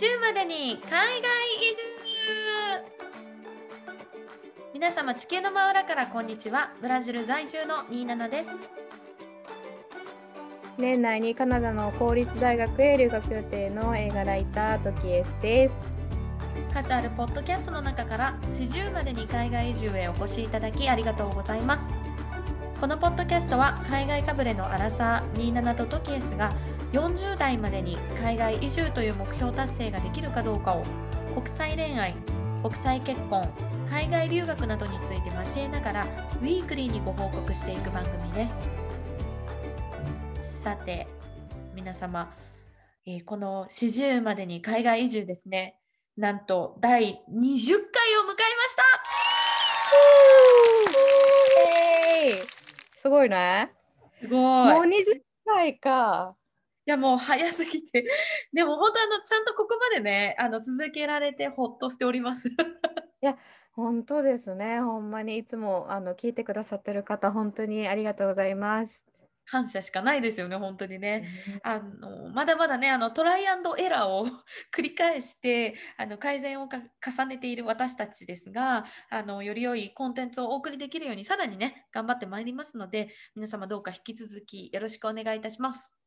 40までに海外移住。皆様地球の真裏からこんにちは。ブラジル在住の27です。年内にカナダの公立大学へ留学予定の映画ライタートキエスです。数あるポッドキャストの中から40までに海外移住へお越しいただきありがとうございます。このポッドキャストは海外かぶれのアラサー27とトキエスが40代までに海外移住という目標達成ができるかどうかを国際恋愛国際結婚海外留学などについて交えながらウィークリーにご報告していく番組です。さて皆様、えー、この40までに海外移住ですね。なんと第20回を迎えました!すごいね。すごい。もう20回か。いやもう早すぎて でも本当あのちゃんとここまでねあの続けられてほっとしております いや本当ですね。ほんまにいつもあの聞いてくださってる方、本当にありがとうございます。感謝しかないですよね、本当にね。あのまだまだね、あのトライアンドエラーを 繰り返してあの改善を重ねている私たちですがあの、より良いコンテンツをお送りできるように、さらにね、頑張ってまいりますので、皆様どうか引き続きよろしくお願いいたします。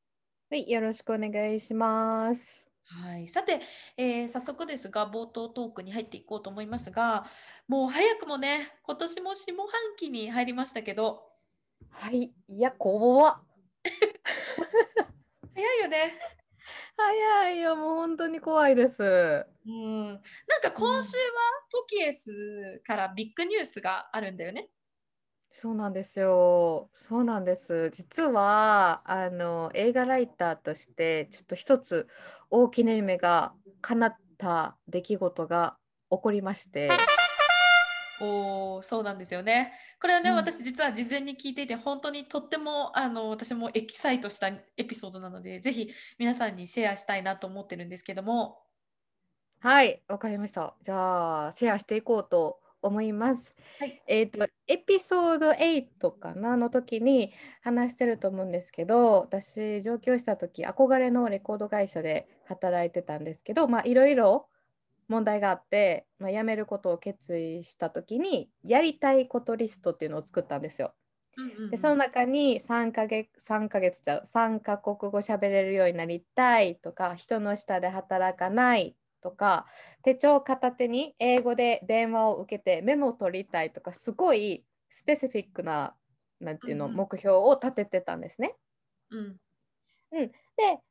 はい、よろしくお願いします。はい、さて、えー、早速ですが冒頭トークに入っていこうと思いますがもう早くもね今年も下半期に入りましたけど。はい。いや怖っ。早いよね。早いよもう本当に怖いです。うん。なんか今週はトキエスからビッグニュースがあるんだよねそうなんですよ。そうなんです。実はあの映画ライターとしてちょっと一つ大きな夢が叶った出来事が起こりまして。おそうなんですよね。これはね、うん、私実は事前に聞いていて本当にとってもあの私もエキサイトしたエピソードなのでぜひ皆さんにシェアしたいなと思ってるんですけども。はい、わかりました。じゃあシェアしていこうと思います。はい、えっ、ー、とエピソード8かな？の時に話してると思うんですけど私上京した時憧れのレコード会社で働いてたんですけどまあいろいろ問題があって、まあ、辞めることを決意した時にやりたいことリストっていうのを作ったんですよ。でその中に3ヶ月3ヶ月ちゃう3カ国語喋れるようになりたいとか人の下で働かないとか手帳片手に英語で電話を受けてメモを取りたいとかすごいスペシフィックななんていうの、うん、目標を立ててたんですね。うん、うん、で、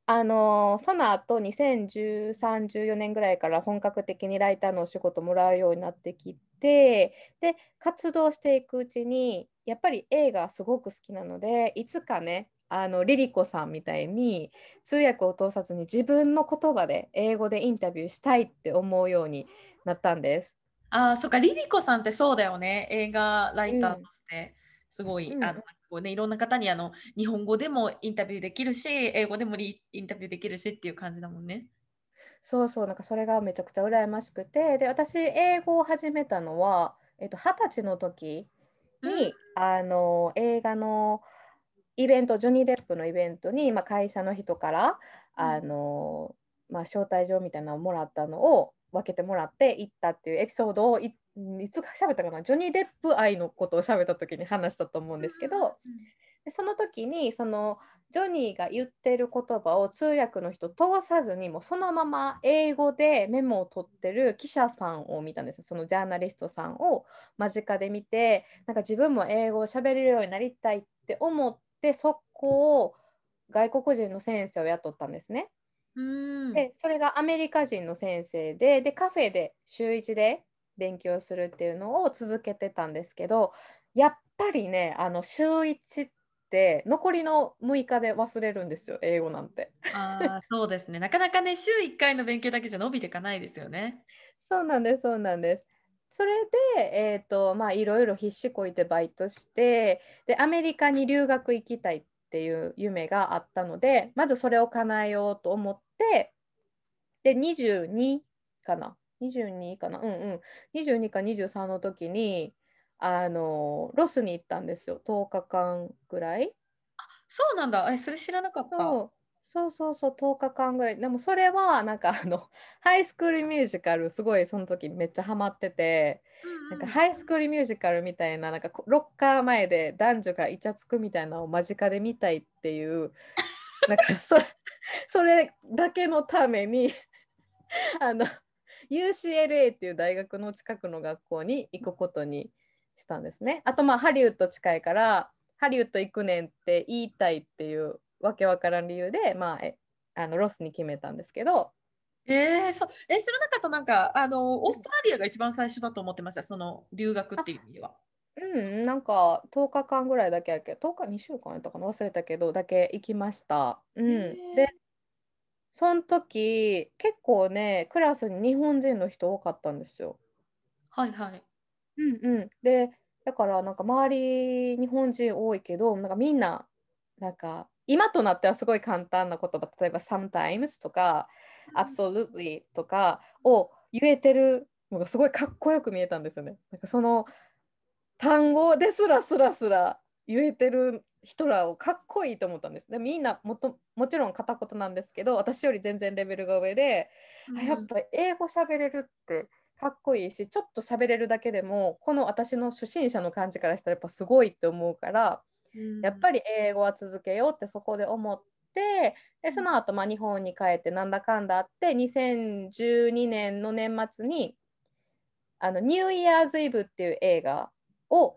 あのー、その後2013、14年ぐらいから本格的にライターのお仕事もらうようになってきてで活動していくうちにやっぱり映画すごく好きなのでいつかねあのリリコさんみたいに通訳を通さずに自分の言葉で英語でインタビューしたいって思うようになったんです。あそっか。リリコさんってそうだよね。映画ライターとして。すごい、うん、あのこうね、いろんな方にあの日本語でもインタビューできるし英語でもインタビューできるしっていう感じだもんね。そうそう。なんかそれがめちゃくちゃ羨ましくて。で私英語を始めたのは、えっと、20歳の時に、うん、あの映画のイベントジョニー・デップのイベントに、まあ、会社の人からあの、まあ、招待状みたいなのをもらったのを分けてもらって行ったっていうエピソードをいいつ喋ったかな？ジョニー・デップ愛のことを喋った時に話したと思うんですけど、でその時にそのジョニーが言ってる言葉を通訳の人通さずにもそのまま英語でメモを取ってる記者さんを見たんですそのジャーナリストさんを間近で見てなんか自分も英語を喋れるようになりたいって思っでそこを外国人の先生を雇ったんですね。うんでそれがアメリカ人の先生ででカフェで週1で勉強するっていうのを続けてたんですけどやっぱりねあの週1って残りの6日で忘れるんですよ英語なんて。あそうですねなかなかね週1回の勉強だけじゃ伸びていかないですよね。そうなんですそうなんです。それで、えーとまあ、いろいろ必死こいてバイトしてでアメリカに留学行きたいっていう夢があったのでまずそれを叶えようと思ってで22かな？22かな？うんうん。22か23の時にあのロスに行ったんですよ。10日間ぐらい。あそうなんだ。えそれ知らなかった。そうそうそう、10日間ぐらい。でもそれは、なんかあの、ハイスクールミュージカル、すごいその時めっちゃハマってて、なんかハイスクールミュージカルみたいな、なんかロッカー前で男女がイチャつくみたいなのを間近で見たいっていう、なんかそ それだけのために あの、UCLA っていう大学の近くの学校に行くことにしたんですね。あとまあハリウッド近いからハリウッド行くねんって言いたいっていうわけわからん理由で、まあ、えあのロスに決めたんですけど。えー、そえ知らなかったなんかあのオーストラリアが一番最初だと思ってましたその留学っていう意味では。うん、なんか10日間ぐらいだけやけど10日2週間やったかな？忘れたけどだけ行きました。うん、でその時結構ねクラスに日本人の人多かったんですよ。はいはい。うんうん、でだからなんか周り日本人多いけどなんかみんななんか今となってはすごい簡単な言葉例えば sometimes とか absolutely とかを言えてるのがすごいかっこよく見えたんですよね。なんかその単語ですらすらすら言えてる人らをかっこいいと思ったんです。でみんなもともちろん片言なんですけど私より全然レベルが上で、うん、やっぱ英語喋れるってかっこいいしちょっと喋れるだけでもこの私の初心者の感じからしたらやっぱすごいって思うから、うん、やっぱり英語は続けようってそこで思ってでその後まあ日本に帰ってなんだかんだあって2012年の年末にあのニューイヤーズイブっていう映画を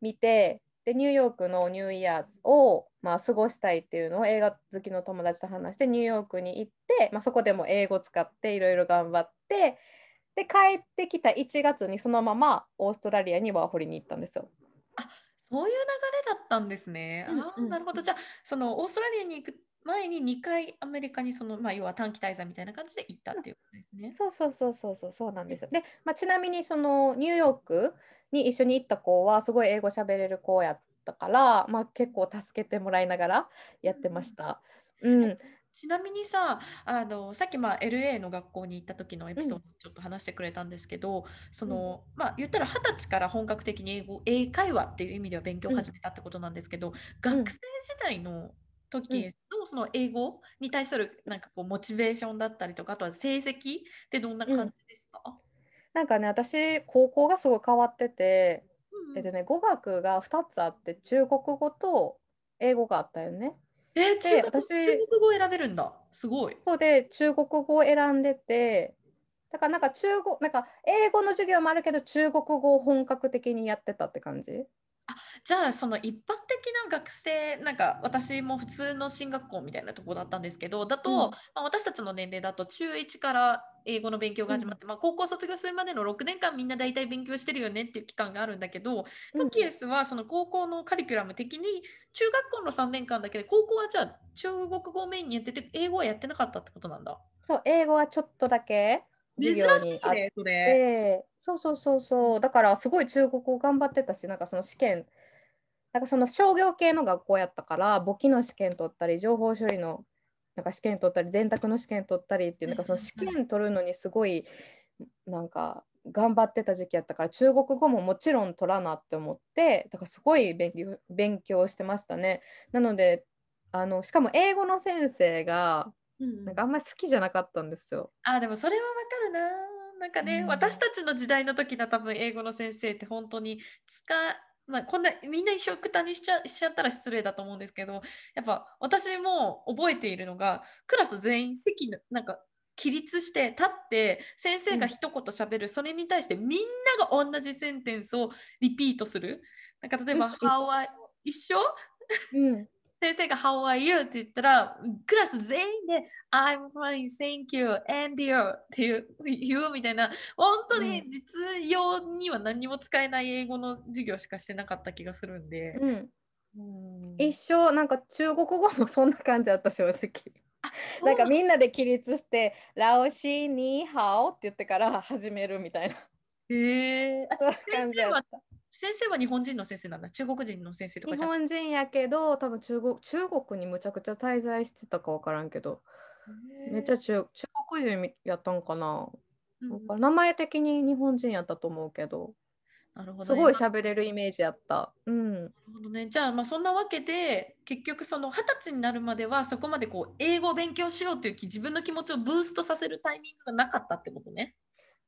見てでニューヨークのニューイヤーズを、まあ、過ごしたいっていうのを映画好きの友達と話してニューヨークに行って、まあ、そこでも英語使っていろいろ頑張ってで帰ってきた1月にそのままオーストラリアにワーホリに行ったんですよ。あそういう流れだったんですね。うんうん、あなるほどじゃあそのオーストラリアに行く前に2回アメリカにその、まあ、要は短期滞在みたいな感じで行ったっていうことですね。そうそうそうそうそうそうなんですよ。で、まあ、ちなみにそのニューヨークに一緒に行った子はすごい英語喋れる子やったから、まあ、結構助けてもらいながらやってました。うん、うんちなみにさあのさっきまあ LA の学校に行った時のエピソードちょっと話してくれたんですけど、うん、そのまあ言ったら二十歳から本格的に英語英会話っていう意味では勉強を始めたってことなんですけど、うん、学生時代の時のその英語に対するなんかこうモチベーションだったりとかあとは成績ってどんな感じでした、うん、なんかね私高校がすごい変わってて、うん、えっとね語学が2つあって中国語と英語があったよね。えー、中国中国語選べるんだすごい。そうで中国語を選んでてだからなんか中国なんか英語の授業もあるけど中国語を本格的にやってたって感じあじゃあその一般的な学生なんか私も普通の進学校みたいなとこだったんですけどだと、うん、まあ、私たちの年齢だと中1から英語の勉強が始まって、うん、まあ、高校卒業するまでの6年間みんな大体勉強してるよねっていう期間があるんだけど、うん、トキエスはその高校のカリキュラム的に中学校の3年間だけで高校はじゃあ中国語メインにやってて英語はやってなかったってことなんだ。そう英語はちょっとだけ授業にあって、ね、そうそうそうそう。だからすごい中国語頑張ってたしなんかその試験なんかその商業系の学校やったから簿記の試験取ったり情報処理のなんか試験取ったり電卓の試験取ったりっていうなんかその試験取るのにすごいなんか頑張ってた時期やったから中国語ももちろん取らなって思ってだからすごい勉強勉強してましたね。なのであのしかも英語の先生がなんかあんまり好きじゃなかったんですよ。あでもそれはわかるな。なんかね、うん、私たちの時代の時の多分英語の先生って本当に使まあ、こんなみんな一緒くたにしちゃしちゃったら失礼だと思うんですけどやっぱ私も覚えているのがクラス全員席のなんか起立して立って先生が一言しゃべる、うん、それに対してみんなが同じセンテンスをリピートする。なんか例えば「How are 一緒、うん、先生が How are you? って言ったら、クラス全員で I'm fine, thank you, and you? っていう言うみたいな、本当に実用には何も使えない英語の授業しかしてなかった気がするんで。うん、うん一生なんか中国語もそんな感じだった正直。なんかみんなで起立して「ラオシーニーハオ」って言ってから始めるみたいな。へえー、先生は先生は日本人の先生なんだ。中国人の先生とか日本人やけど多分中国中国にむちゃくちゃ滞在してたか分からんけど。めっちゃ中中国人やったんかな、うん、名前的に日本人やったと思うけど。なるほど、ね、すごい喋れるイメージあった。うん、なるほどね、じゃあまあそんなわけで結局その二十歳になるまではそこまでこう英語を勉強しようという自分の気持ちをブーストさせるタイミングがなかったってことね。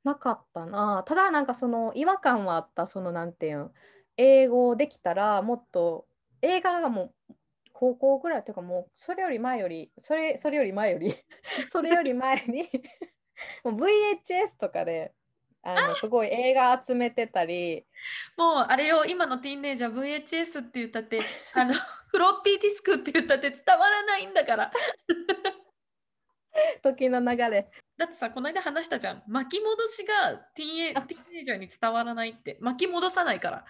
なかったな。ただなんかその違和感はあった、そのなんていうん、英語できたらもっと映画がもう高校ぐらいっていうかもうそれより前よりそれそれより前より それより前に もう VHS とかであのすごい映画集めてたり。もうあれよ今のティーンネイジャー VHS って言ったって あのフロッピーディスクって言ったって伝わらないんだから。時の流れだってさこの間話したじゃん。巻き戻しがティーンエティーンネイジャーに伝わらないって。巻き戻さないから。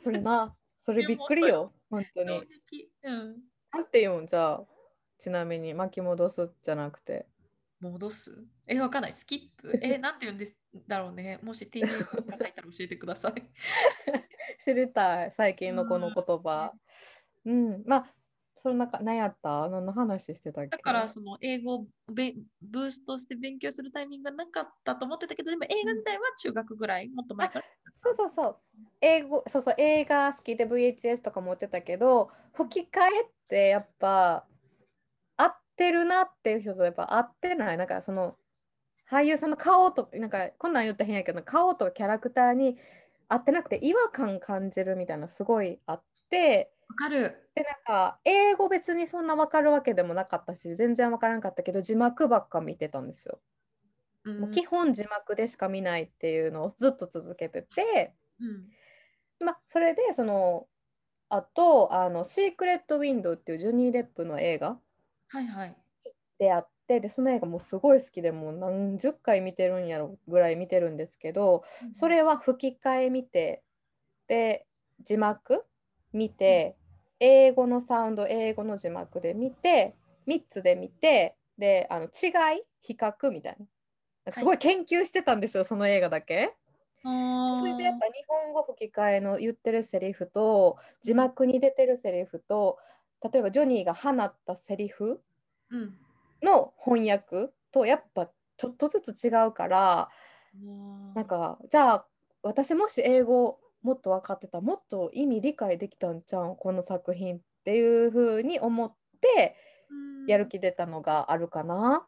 それな。それびっくりよ。本当に、うん、なんて言うんじゃあ。ちなみに巻き戻すじゃなくて。戻す？え、わかんない。スキップ？え、なんて言うんですだろうね。もし T ネーが書いたら教えてください。知りたい、最近のこの言葉。うん、まあ、その中、何やった？何の話してたっけ？だから、その英語をブーストして勉強するタイミングがなかったと思ってたけど、でも映画自体は中学ぐらい、もっと前から。そうそうそう。英語、そうそう、映画好きで VHS とか持ってたけど、吹き替えってやっぱ、ってるなっていう人とやっぱ合ってないなんかその俳優さんの顔となんかこんなん言ったら変やけど顔とキャラクターに合ってなくて違和感感じるみたいなすごいあってわかる。でなんか英語別にそんな分かるわけでもなかったし全然分からなかったけど字幕ばっか見てたんですよ。うん、もう基本字幕でしか見ないっていうのをずっと続けてて、うん、まあそれでそのあとあの「シークレット・ウィンドウ」っていうジョニー・デップの映画はいはい。であってでその映画もすごい好きでもう何十回見てるんやろぐらい見てるんですけど、うん、それは吹き替え見てで字幕見て、うん、英語のサウンド英語の字幕で見て3つで見てであの違い比較みたいな。すごい研究してたんですよ、はい、その映画だけ。それでやっぱ日本語吹き替えの言ってるセリフと字幕に出てるセリフと例えばジョニーが放ったセリフの翻訳とやっぱちょっとずつ違うから、うん、なんかじゃあ私もし英語もっと分かってたもっと意味理解できたんちゃうこの作品っていうふうに思ってやる気出たのがあるかな。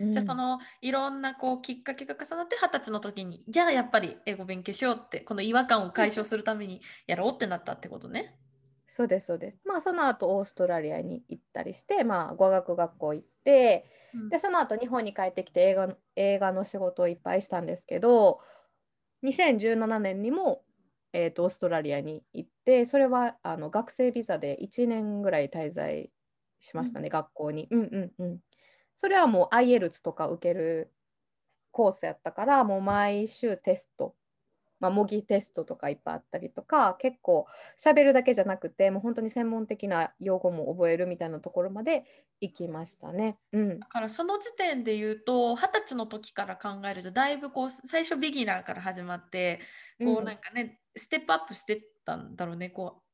うん、じゃあそのいろんなこうきっかけが重なって二十歳の時にじゃあやっぱり英語勉強しようってこの違和感を解消するためにやろうってなったってことね。そうですそうです。まあその後オーストラリアに行ったりして、まあ語学学校行って、うん、でその後日本に帰ってきて映画映画の仕事をいっぱいしたんですけど、2017年にも、えーと、オーストラリアに行って、それはあの学生ビザで1年ぐらい滞在しましたね、うん、学校に。うんうんうん。それはもう IELTS とか受けるコースやったから、もう毎週テストまあ、模擬テストとかいっぱいあったりとか結構喋るだけじゃなくてもう本当に専門的な用語も覚えるみたいなところまで行きましたね。うん、だからその時点で言うと二十歳の時から考えるとだいぶこう最初ビギナーから始まってこうなんかね、うん、ステップアップしてったんだろうね。こう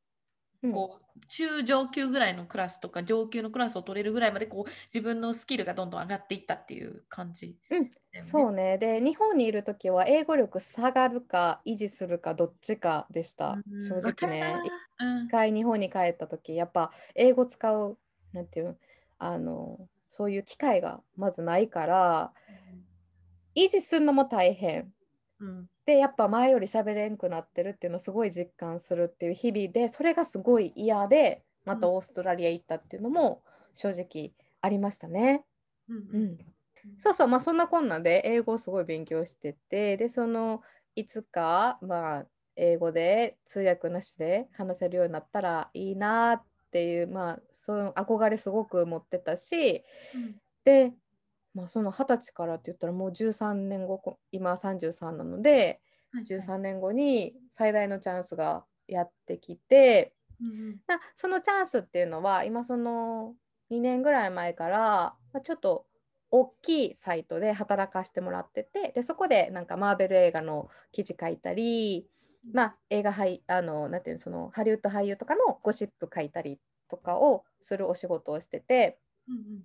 こう中上級ぐらいのクラスとか上級のクラスを取れるぐらいまでこう自分のスキルがどんどん上がっていったっていう感じ、うん、そうね。で日本にいる時は英語力下がるか維持するかどっちかでした、うん、正直ね。一回日本に帰った時やっぱ英語使うなんていうあのそういう機会がまずないから、うん、維持するのも大変、うん、でやっぱ前より喋れんくなってるっていうのをすごい実感するっていう日々でそれがすごい嫌でまたオーストラリア行ったっていうのも正直ありましたね。うん、うん、そうそうまあそんなこんなで英語をすごい勉強しててでそのいつかまあ英語で通訳なしで話せるようになったらいいなっていうまあそういう憧れすごく持ってたし、うん、でまあ、その二十歳からって言ったらもう13年後今33なので、はい、13年後に最大のチャンスがやってきて、うん、そのチャンスっていうのは今その2年ぐらい前から、まあ、ちょっと大きいサイトで働かせてもらっててでそこでなんかマーベル映画の記事書いたり、まあ、映画俳あのなんていうのそのハリウッド俳優とかのゴシップ書いたりとかをするお仕事をしてて、うんうん、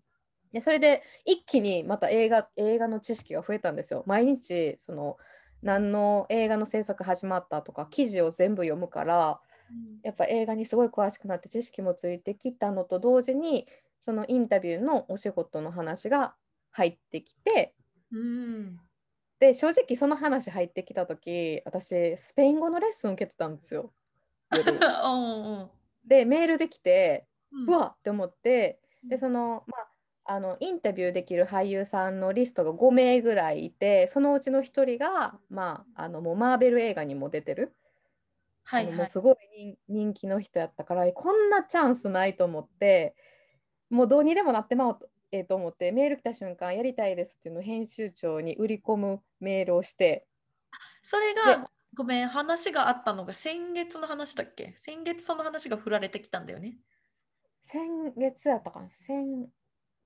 でそれで一気にまた映画映画の知識が増えたんですよ。毎日その何の映画の制作始まったとか記事を全部読むからやっぱ映画にすごい詳しくなって知識もついてきたのと同時にそのインタビューのお仕事の話が入ってきて、うん、で正直その話入ってきた時私スペイン語のレッスン受けてたんですよ。でメールできて、うわって思ってでそのまああのインタビューできる俳優さんのリストが5名ぐらいいてそのうちの1人が、まあ、あのもうマーベル映画にも出てる、はい、はい、もうすごい人気の人やったからこんなチャンスないと思ってもうどうにでもなってまおうと,、えー、と思ってメール来た瞬間やりたいですっていうのを編集長に売り込むメールをして。それがごめん話があったのが先月の話だっけ？先月その話が振られてきたんだよね。先月やったかな？先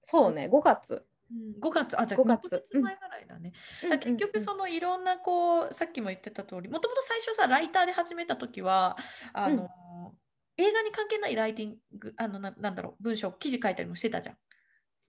そうね、5月。うん、5月、あ、じゃあ5月。前ぐらいだね。うん、だ結局、そのいろんな、こう、さっきも言ってた通り、もともと最初さ、ライターで始めた時は、あの、うん、映画に関係ないライティング、あのな、なんだろう、文章、記事書いたりもしてたじゃん。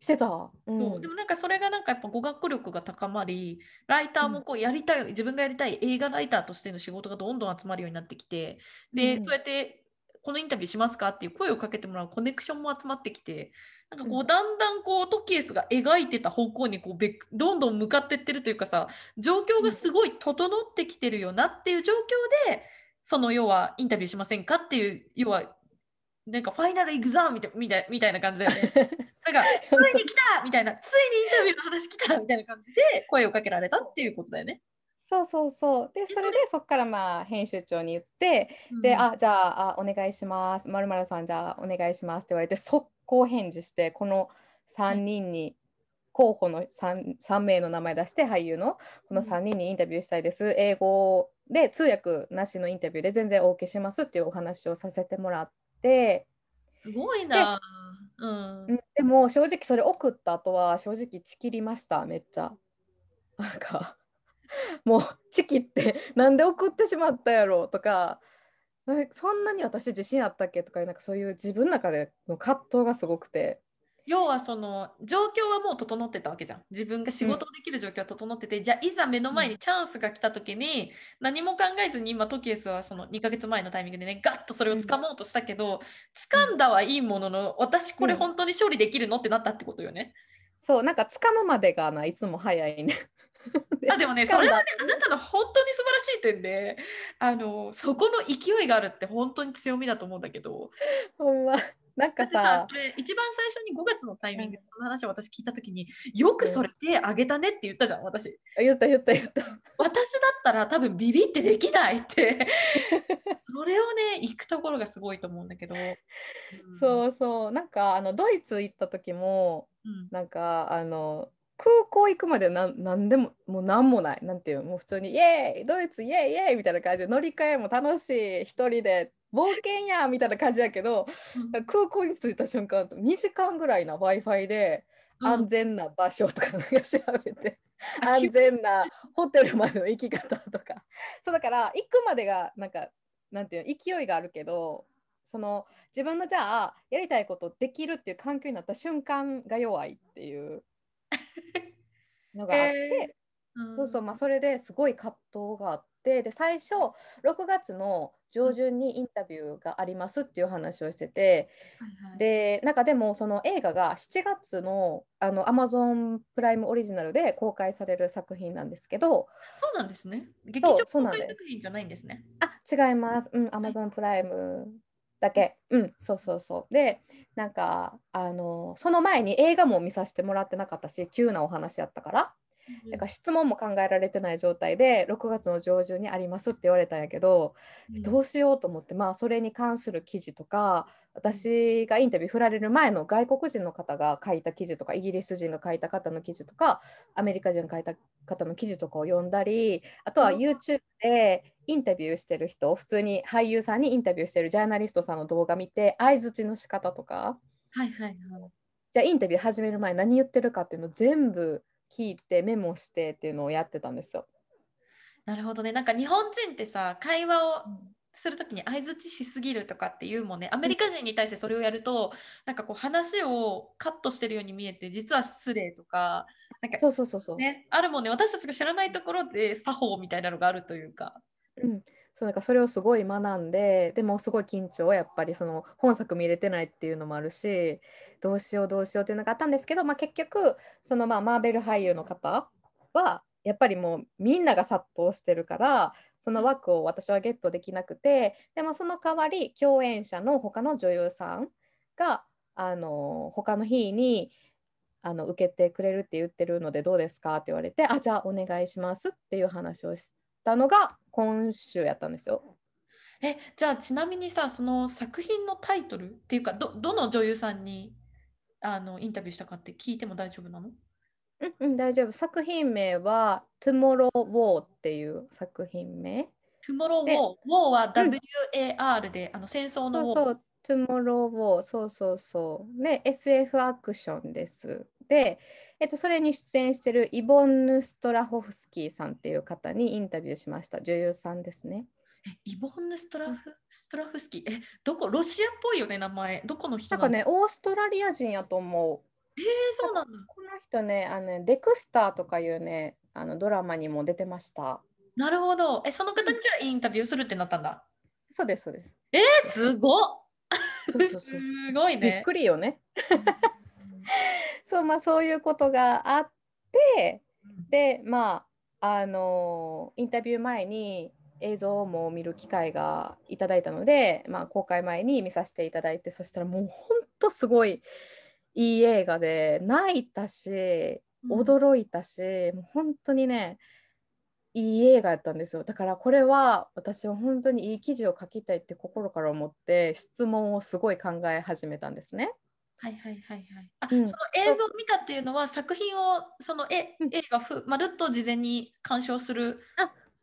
してた、うん、そうでもなんかそれがなんかやっぱ語学力が高まりライターもこうやりたい、自分がやりたい映画ライターとしての仕事がどんどん集まるようになってきてで、そうやってこのインタビューしますかっていう声をかけてもらうコネクションも集まってきてなんかこうだんだんこうトキエスが描いてた方向にこうどんどん向かってってるというかさ状況がすごい整ってきてるよなっていう状況でその要はインタビューしませんかっていう要はなんかファイナルエグザムみたいみたいみたいな感じだよね。なんかついに来たみたいなついにインタビューの話来たみたいな感じで声をかけられたっていうことだよね。そうそうそう。で、それでそこからまあ編集長に言って、うん、で、あ、じゃああお願いします。まるまるさん、じゃあお願いしますって言われて、速攻返事して、この3人に、候補の 3, 3名の名前出して、俳優のこの3人にインタビューしたいです。英語で通訳なしのインタビューで全然 OK しますっていうお話をさせてもらって、すごいな。うん、でも正直それ送った後は正直ちきりました、めっちゃ。なんか もうチキってなんで送ってしまったやろとかそんなに私自信あったっけとかなんかそういう自分の中での葛藤がすごくて。要はその状況はもう整ってたわけじゃん自分が仕事できる状況は整ってて、うん、じゃあいざ目の前にチャンスが来た時に、何も考えずに今トキエスはその2ヶ月前のタイミングでねガッとそれを掴もうとしたけど、うん、掴んだはいいものの私これ本当に処理できるのってなったってことよね。そうなんか掴むまでがないつも早いね。あでもねそれはねあなたの本当に素晴らしい点であのそこの勢いがあるって本当に強みだと思うんだけど。ほんま。なんかさ。それ一番最初に5月のタイミングでその話を私聞いた時によくそれ手挙げたねって言ったじゃん私。言った言った言った。私だったら多分ビビってできないって。それをね行くところがすごいと思うんだけど、うん、そうそう。なんかあのドイツ行った時も、うん、なんかあの空港行くまでなんでももう何もない。なんていうもう普通にイエーイドイツイエーイイエーイみたいな感じで乗り換えも楽しい一人で冒険やみたいな感じやけど、うん、空港に着いた瞬間2時間ぐらいな w i f i で安全な場所とか調べて、うん、安全なホテルまでの行き方とか。そうだから行くまでがなんかなんていう勢いがあるけどその自分のじゃあやりたいことできるっていう環境になった瞬間が弱いっていうのがあって、えー、そうそうまあそれですごい葛藤があってで最初6月の上旬にインタビューがありますっていう話をしてて、はいはい、でなんかでもその映画が7月のあの Amazon プライムオリジナルで公開される作品なんですけどそうなんですね。劇場公開作品じゃないんですね。あ違います。うん Amazon プライムだけ。うん、そうそうそう。で、なんか、あの、その前に映画も見させてもらってなかったし、急なお話やったから、なんか質問も考えられてない状態で6月の上旬にありますって言われたんやけど、うん、どうしようと思ってまあそれに関する記事とか私がインタビュー振られる前の外国人の方が書いた記事とかイギリス人が書いた方の記事とかアメリカ人が書いた方の記事とかを読んだりあとは YouTube でインタビューしてる人普通に俳優さんにインタビューしてるジャーナリストさんの動画見て相づちの仕方とか、はいはいはい、じゃあインタビュー始める前何言ってるかっていうのを全部聞いてメモしてっていうのをやってたんですよ。なるほどね。なんか日本人ってさ会話をするときに相づちしすぎるとかっていうもんねアメリカ人に対してそれをやるとなんかこう話をカットしてるように見えて実は失礼とかなんかそうそうそうそう。ね、あるもんね私たちが知らないところで作法みたいなのがあるというか。うん、そうなんかそれをすごい学んででもすごい緊張やっぱりその本作見れてないっていうのもあるしどうしようどうしようっていうのがあったんですけど、まあ、結局そのまあマーベル俳優の方はやっぱりもうみんなが殺到してるからその枠を私はゲットできなくてでもその代わり共演者の他の女優さんがあの他の日にあの受けてくれるって言ってるのでどうですかって言われてあじゃあお願いしますっていう話をしたのが今週やったんですよ。えじゃあちなみにさその作品のタイトルっていうかどどの女優さんにあのインタビューしたかって聞いても大丈夫なの？う んうん、大丈夫。作品名は Tomorrow War っていう作品名。Tomorrow で War。War はうん WAR で、あの戦争のそう War。そう Tomorrow War そうそうそう。で SF アクションです。で、えっと、それに出演してるイボンヌ・ストラホフスキーさんっていう方にインタビューしました。女優さんですね。えイボンヌ・ストラフ？ストラフスキー？え、どこ？ロシアっぽいよね、名前。どこの人なんかね、オーストラリア人やと思う。えー、そうなんだ。この人ね、あのねデクスターとかいうね、あのドラマにも出てました。なるほど。え、その方にじゃあインタビューするってなったんだ。そうです、そうです。えー、すごっ。すごいびっね。くりよね。そうまあそういうことがあってでまああのインタビュー前に映像も見る機会がいただいたので、まあ、公開前に見させていただいてそしたらもうほんとすごいいい映画で泣いたし驚いたし、もう本当にねいい映画やったんですよだからこれは私は本当にいい記事を書きたいって心から思って質問をすごい考え始めたんですね。はいはいはいはい。あ、うんその映像を見たっていうのは作品をその絵うん映画ふまるっと事前に鑑賞する。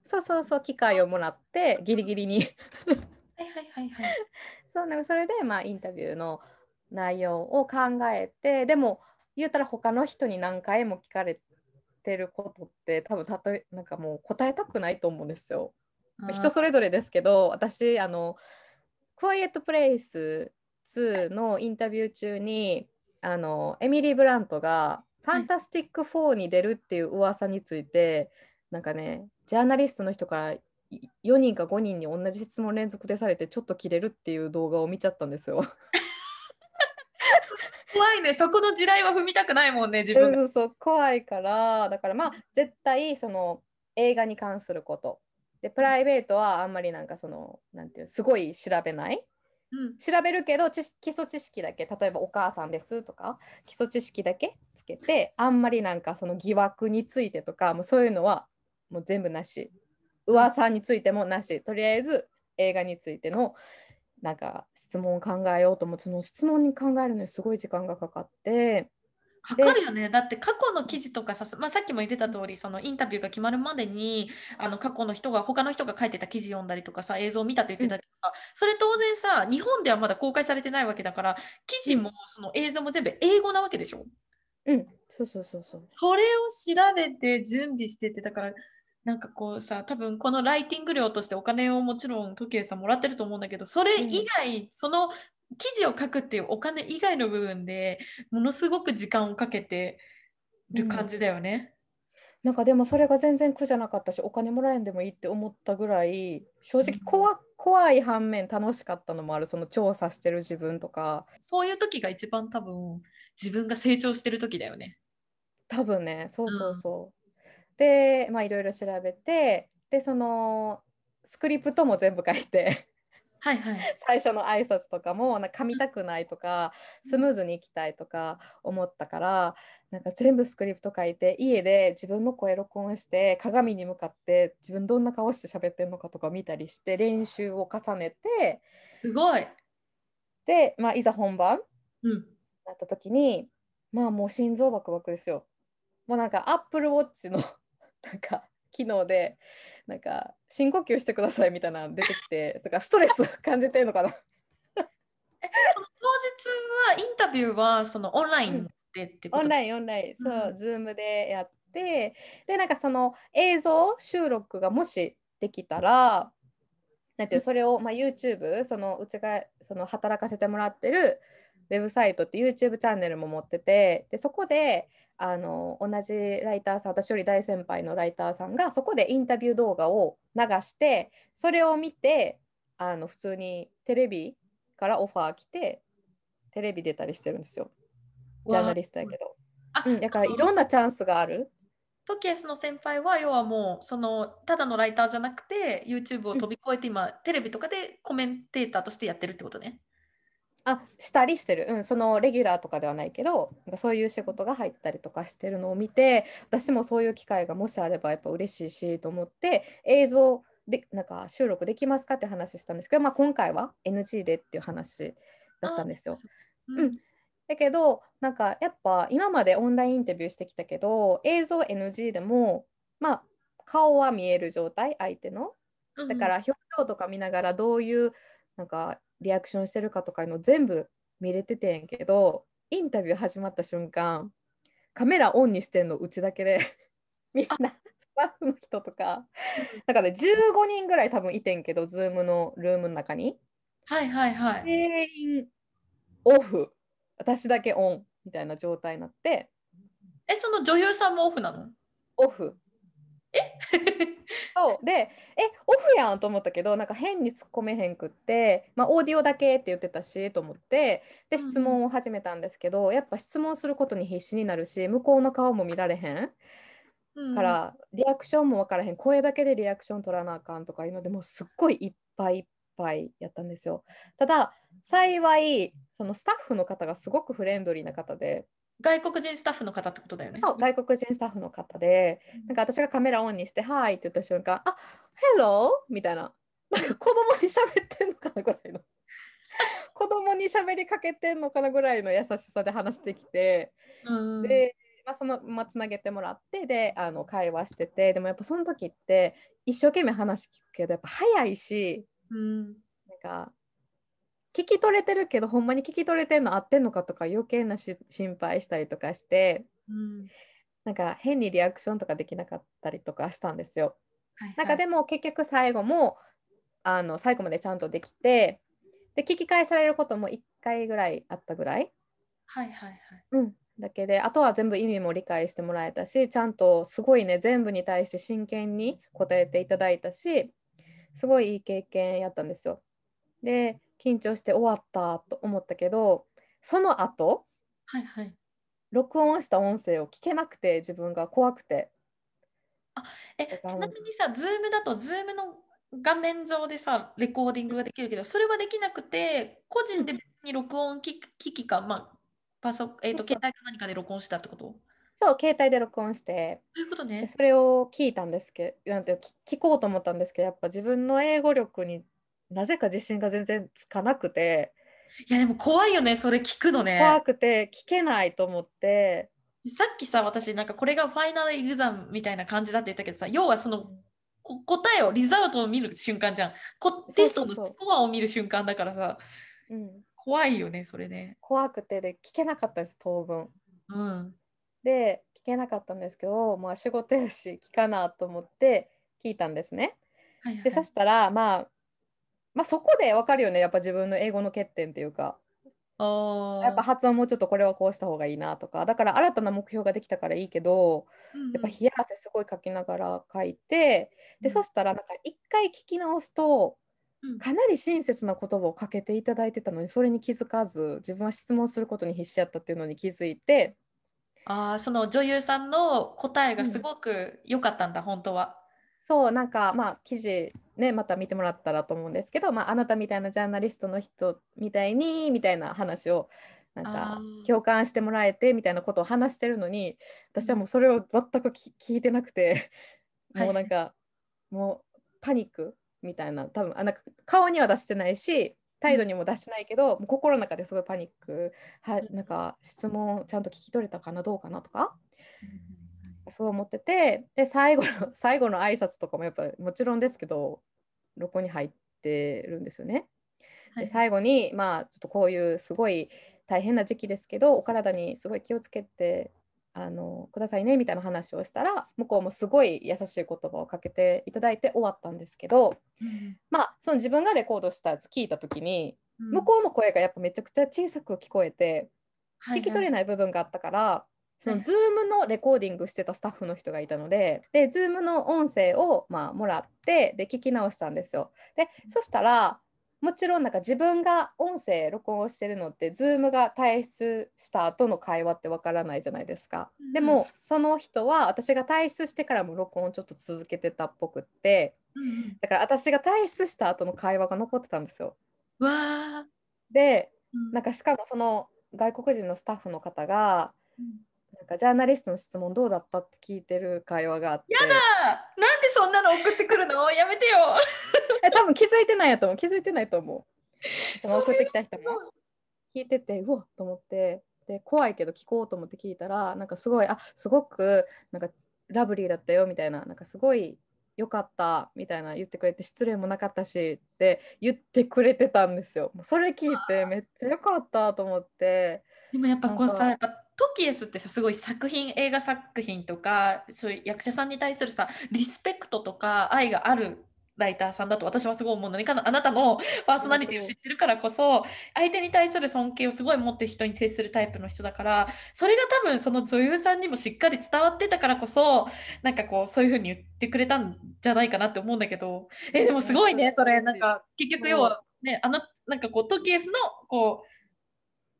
そうそうそう機会をもらってギリギリにはいはいはいはい。そうなんかそれでまあインタビューの内容を考えてでも言うたら他の人に何回も聞かれてることって多分たとえなんかもう答えたくないと思うんですよ。人それぞれですけど私あの「クワイエット・プレイス2」のインタビュー中にあのエミリー・ブラントが「ファンタスティック4」に出るっていう噂について、なんかねジャーナリストの人からい4人か5人に同じ質問連続でされてちょっと切れるっていう動画を見ちゃったんですよ。怖いね。そこの地雷は踏みたくないもんね、自分が。そうそうそう怖いからだからまあ絶対その映画に関することでプライベートはあんまりなんかそのなんていうすごい調べないうん。調べるけど基礎知識だけ例えばお母さんですとか基礎知識だけつけてあんまりなんかその疑惑についてとかもうそういうのはもう全部なし噂についてもなしとりあえず映画についてのなんか質問を考えようと思ってその質問に考えるのにすごい時間がかかってかかるよね。だって過去の記事とかさ、まあ、さっきも言ってた通り、そのインタビューが決まるまでに、あの過去の人が、他の人が書いてた記事読んだりとかさ、映像を見たって言ってたけどさ、それ当然さ、日本ではまだ公開されてないわけだから、記事もその映像も全部英語なわけでしょ？うんそうそうそうそうそれを調べて準備してて、だから、なんかこうさ、多分このライティング料としてお金をもちろん時計さんもらってると思うんだけど、それ以外、その記事を書くっていうお金以外の部分でものすごく時間をかけてる感じだよね。なんかでもそれが全然苦じゃなかったしお金もらえんでもいいって思ったぐらい正直怖,、怖い反面楽しかったのもある。その調査してる自分とか。そういう時が一番多分自分が成長してる時だよね。多分ね。そうそうそう、でまあいろいろ調べてでそのスクリプトも全部書いてはいはい。最初の挨拶とかもなんか噛みたくないとかスムーズに行きたいとか思ったからなんか全部スクリプト書いて家で自分の声録音して鏡に向かって自分どんな顔して喋ってんのかとか見たりして練習を重ねてすごい。で、まあ、いざ本番うん。なった時にまあもう心臓バクバクですよ。もうなんかアップルウォッチの なんか機能でなんか深呼吸してくださいみたいなの出てきて とかストレス感じてるのかな？えその当日はインタビューはそのオンラインでってこと？オンラインオンライン。そう、うんズームでやってでなんかその映像収録がもしできたらなんていうそれを、まあ、YouTube そのうちがその働かせてもらってるウェブサイトって YouTube チャンネルも持っててでそこであの同じライターさん私より大先輩のライターさんがそこでインタビュー動画を流してそれを見てあの普通にテレビからオファー来てテレビ出たりしてるんですよ。ジャーナリストやけど、うん、だからいろんなチャンスがある。トキエスの先輩は要はもうそのただのライターじゃなくて YouTube を飛び越えて今、うん、テレビとかでコメンテーターとしてやってるってことね。あしたりしてる、うん、そのレギュラーとかではないけどそういう仕事が入ったりとかしてるのを見て私もそういう機会がもしあればやっぱ嬉しいしと思って映像でなんか収録できますかって話したんですけど、まあ、今回は NG でっていう話だったんですよ。うん、だけどなんかやっぱ今までオンラインインタビューしてきたけど映像 NG でもまあ顔は見える状態相手の。だから表情とか見ながらどういうなんかリアクションしてるかとかいうの全部見れててんけどインタビュー始まった瞬間カメラオンにしてんのうちだけで みんなスタッフの人とかなんかね15人ぐらい多分いてんけどズームのルームの中に。はいはいはい。全員オフ。私だけオンみたいな状態になって。えその女優さんもオフなの？オフ。え そう。でえオフやんと思ったけどなんか変に突っ込めへんくって、まあ、オーディオだけって言ってたしと思ってで質問を始めたんですけど、うん、やっぱ質問することに必死になるし向こうの顔も見られへん、うん、からリアクションも分からへん。声だけでリアクション取らなあかんとかいうのでもうすっごいいっぱいいっぱいやったんですよ。ただ幸いそのスタッフの方がすごくフレンドリーな方で外国人スタッフの方ってことだよね。そう、外国人スタッフの方で、なんか私がカメラオンにして、はいって言った瞬間、あヘローみたいな、なんか子供に喋ってんのかなぐらいの。子供に喋りかけてんのかなぐらいの優しさで話してきて、で、まあ、その、まあ、つなげてもらってであの会話しててでもやっぱその時って一生懸命話聞くけどやっぱ早いし、うん、なんか聞き取れてるけどほんまに聞き取れてんの合ってんのかとか余計な心配したりとかして、うん、なんか変にリアクションとかできなかったりとかしたんですよ。はいはい、なんかでも結局最後もあの最後までちゃんとできてで聞き返されることも1回ぐらいあったぐらい、はいはいはい。うん、だけであとは全部意味も理解してもらえたしちゃんとすごいね全部に対して真剣に答えていただいたしすごいいい経験やったんですよ。で緊張して終わったと思ったけどその後、はいはい、録音した音声を聞けなくて自分が怖くて。あえちなみにさ、ズームだと、ズームの画面上でさ、レコーディングができるけど、それはできなくて、個人で別に録音機器か、まあ、パソえーと、携帯か何かで録音したってこと？そう、携帯で録音して、そういうことね。それを聞いたんですけど、なんて聞こうと思ったんですけど、やっぱ自分の英語力になぜか自信が全然つかなくて。いやでも怖いよねそれ聞くのね。怖くて聞けないと思って。さっきさ私なんかこれがファイナルエグザムみたいな感じだって言ったけどさ要はその答えをリザルトを見る瞬間じゃん。こテストのスコアを見る瞬間だからさ。うん、怖いよねそれね。怖くて。で聞けなかったです当分、うん、で聞けなかったんですけどまあ仕事やし聞かなと思って聞いたんですね、はいはい、でそしたらまあまあ、そこで分かるよね。やっぱ自分の英語の欠点っていうか。あやっぱ発音もうちょっとこれはこうした方がいいなとか。だから新たな目標ができたからいいけど、うんうん、やっぱ冷や汗すごいかきながら書いてで、うん、そしたらなんか一回聞き直すとかなり親切な言葉をかけていただいてたのにそれに気づかず自分は質問することに必死やったっていうのに気づいて。あその女優さんの答えがすごく良かったんだ、うん、本当は。そうなんかまあ記事ねまた見てもらったらと思うんですけど、まあ、あなたみたいなジャーナリストの人みたいにみたいな話をなんか共感してもらえてみたいなことを話してるのに私はもうそれを全く聞いてなくて もうなんか、はい、もうパニックみたいな多分あなんか顔には出してないし態度にも出してないけど、もう心の中ですごいパニック。はなんか質問ちゃんと聞き取れたかなどうかなとか、そう思っててで最後の 最後の挨拶とかもやっぱもちろんですけど録音に入ってるんですよね。で最後にまあちょっとこういうすごい大変な時期ですけどお体にすごい気をつけてあのくださいねみたいな話をしたら向こうもすごい優しい言葉をかけていただいて終わったんですけど、うん、まあその自分がレコードしたやつ聞いた時に、うん、向こうの声がやっぱめちゃくちゃ小さく聞こえて、聞き取れない部分があったからその Zoom のレコーディングしてたスタッフの人がいたのでで Zoom の音声をまあもらってで聞き直したんですよ。でそしたらもちろんなんか自分が音声録音をしてるのって Zoom が退出した後の会話ってわからないじゃないですか。うん、でもその人は私が退出してからも録音をちょっと続けてたっぽくって、うん、だから私が退出した後の会話が残ってたんですよ。わで、うん、なんかしかもその外国人のスタッフの方が、かジャーナリストの質問どうだったって聞いてる会話があって。やだなんでそんなの送ってくるの？やめてよ え多分気づいてないやと思う気づいてないと思う。その送ってきた人も聞いててうわっと思ってで怖いけど聞こうと思って聞いたらなんかすごいあすごくなんかラブリーだったよみたいななんかすごいよかったみたいな言ってくれて失礼もなかったしって言ってくれてたんですよ。それ聞いてめっちゃよかったと思って。でもやっぱこうさトキエスってさすごい作品映画作品とかそういう役者さんに対するさリスペクトとか愛があるライターさんだと私はすごい思うの。にあなたのパーソナリティを知ってるからこそ相手に対する尊敬をすごい持って人に徹するタイプの人だからそれが多分その女優さんにもしっかり伝わってたからこそなんかこうそういう風に言ってくれたんじゃないかなって思うんだけど。えでもすごいねそれ。なんか結局要はねあのなんかこうトキエスのこう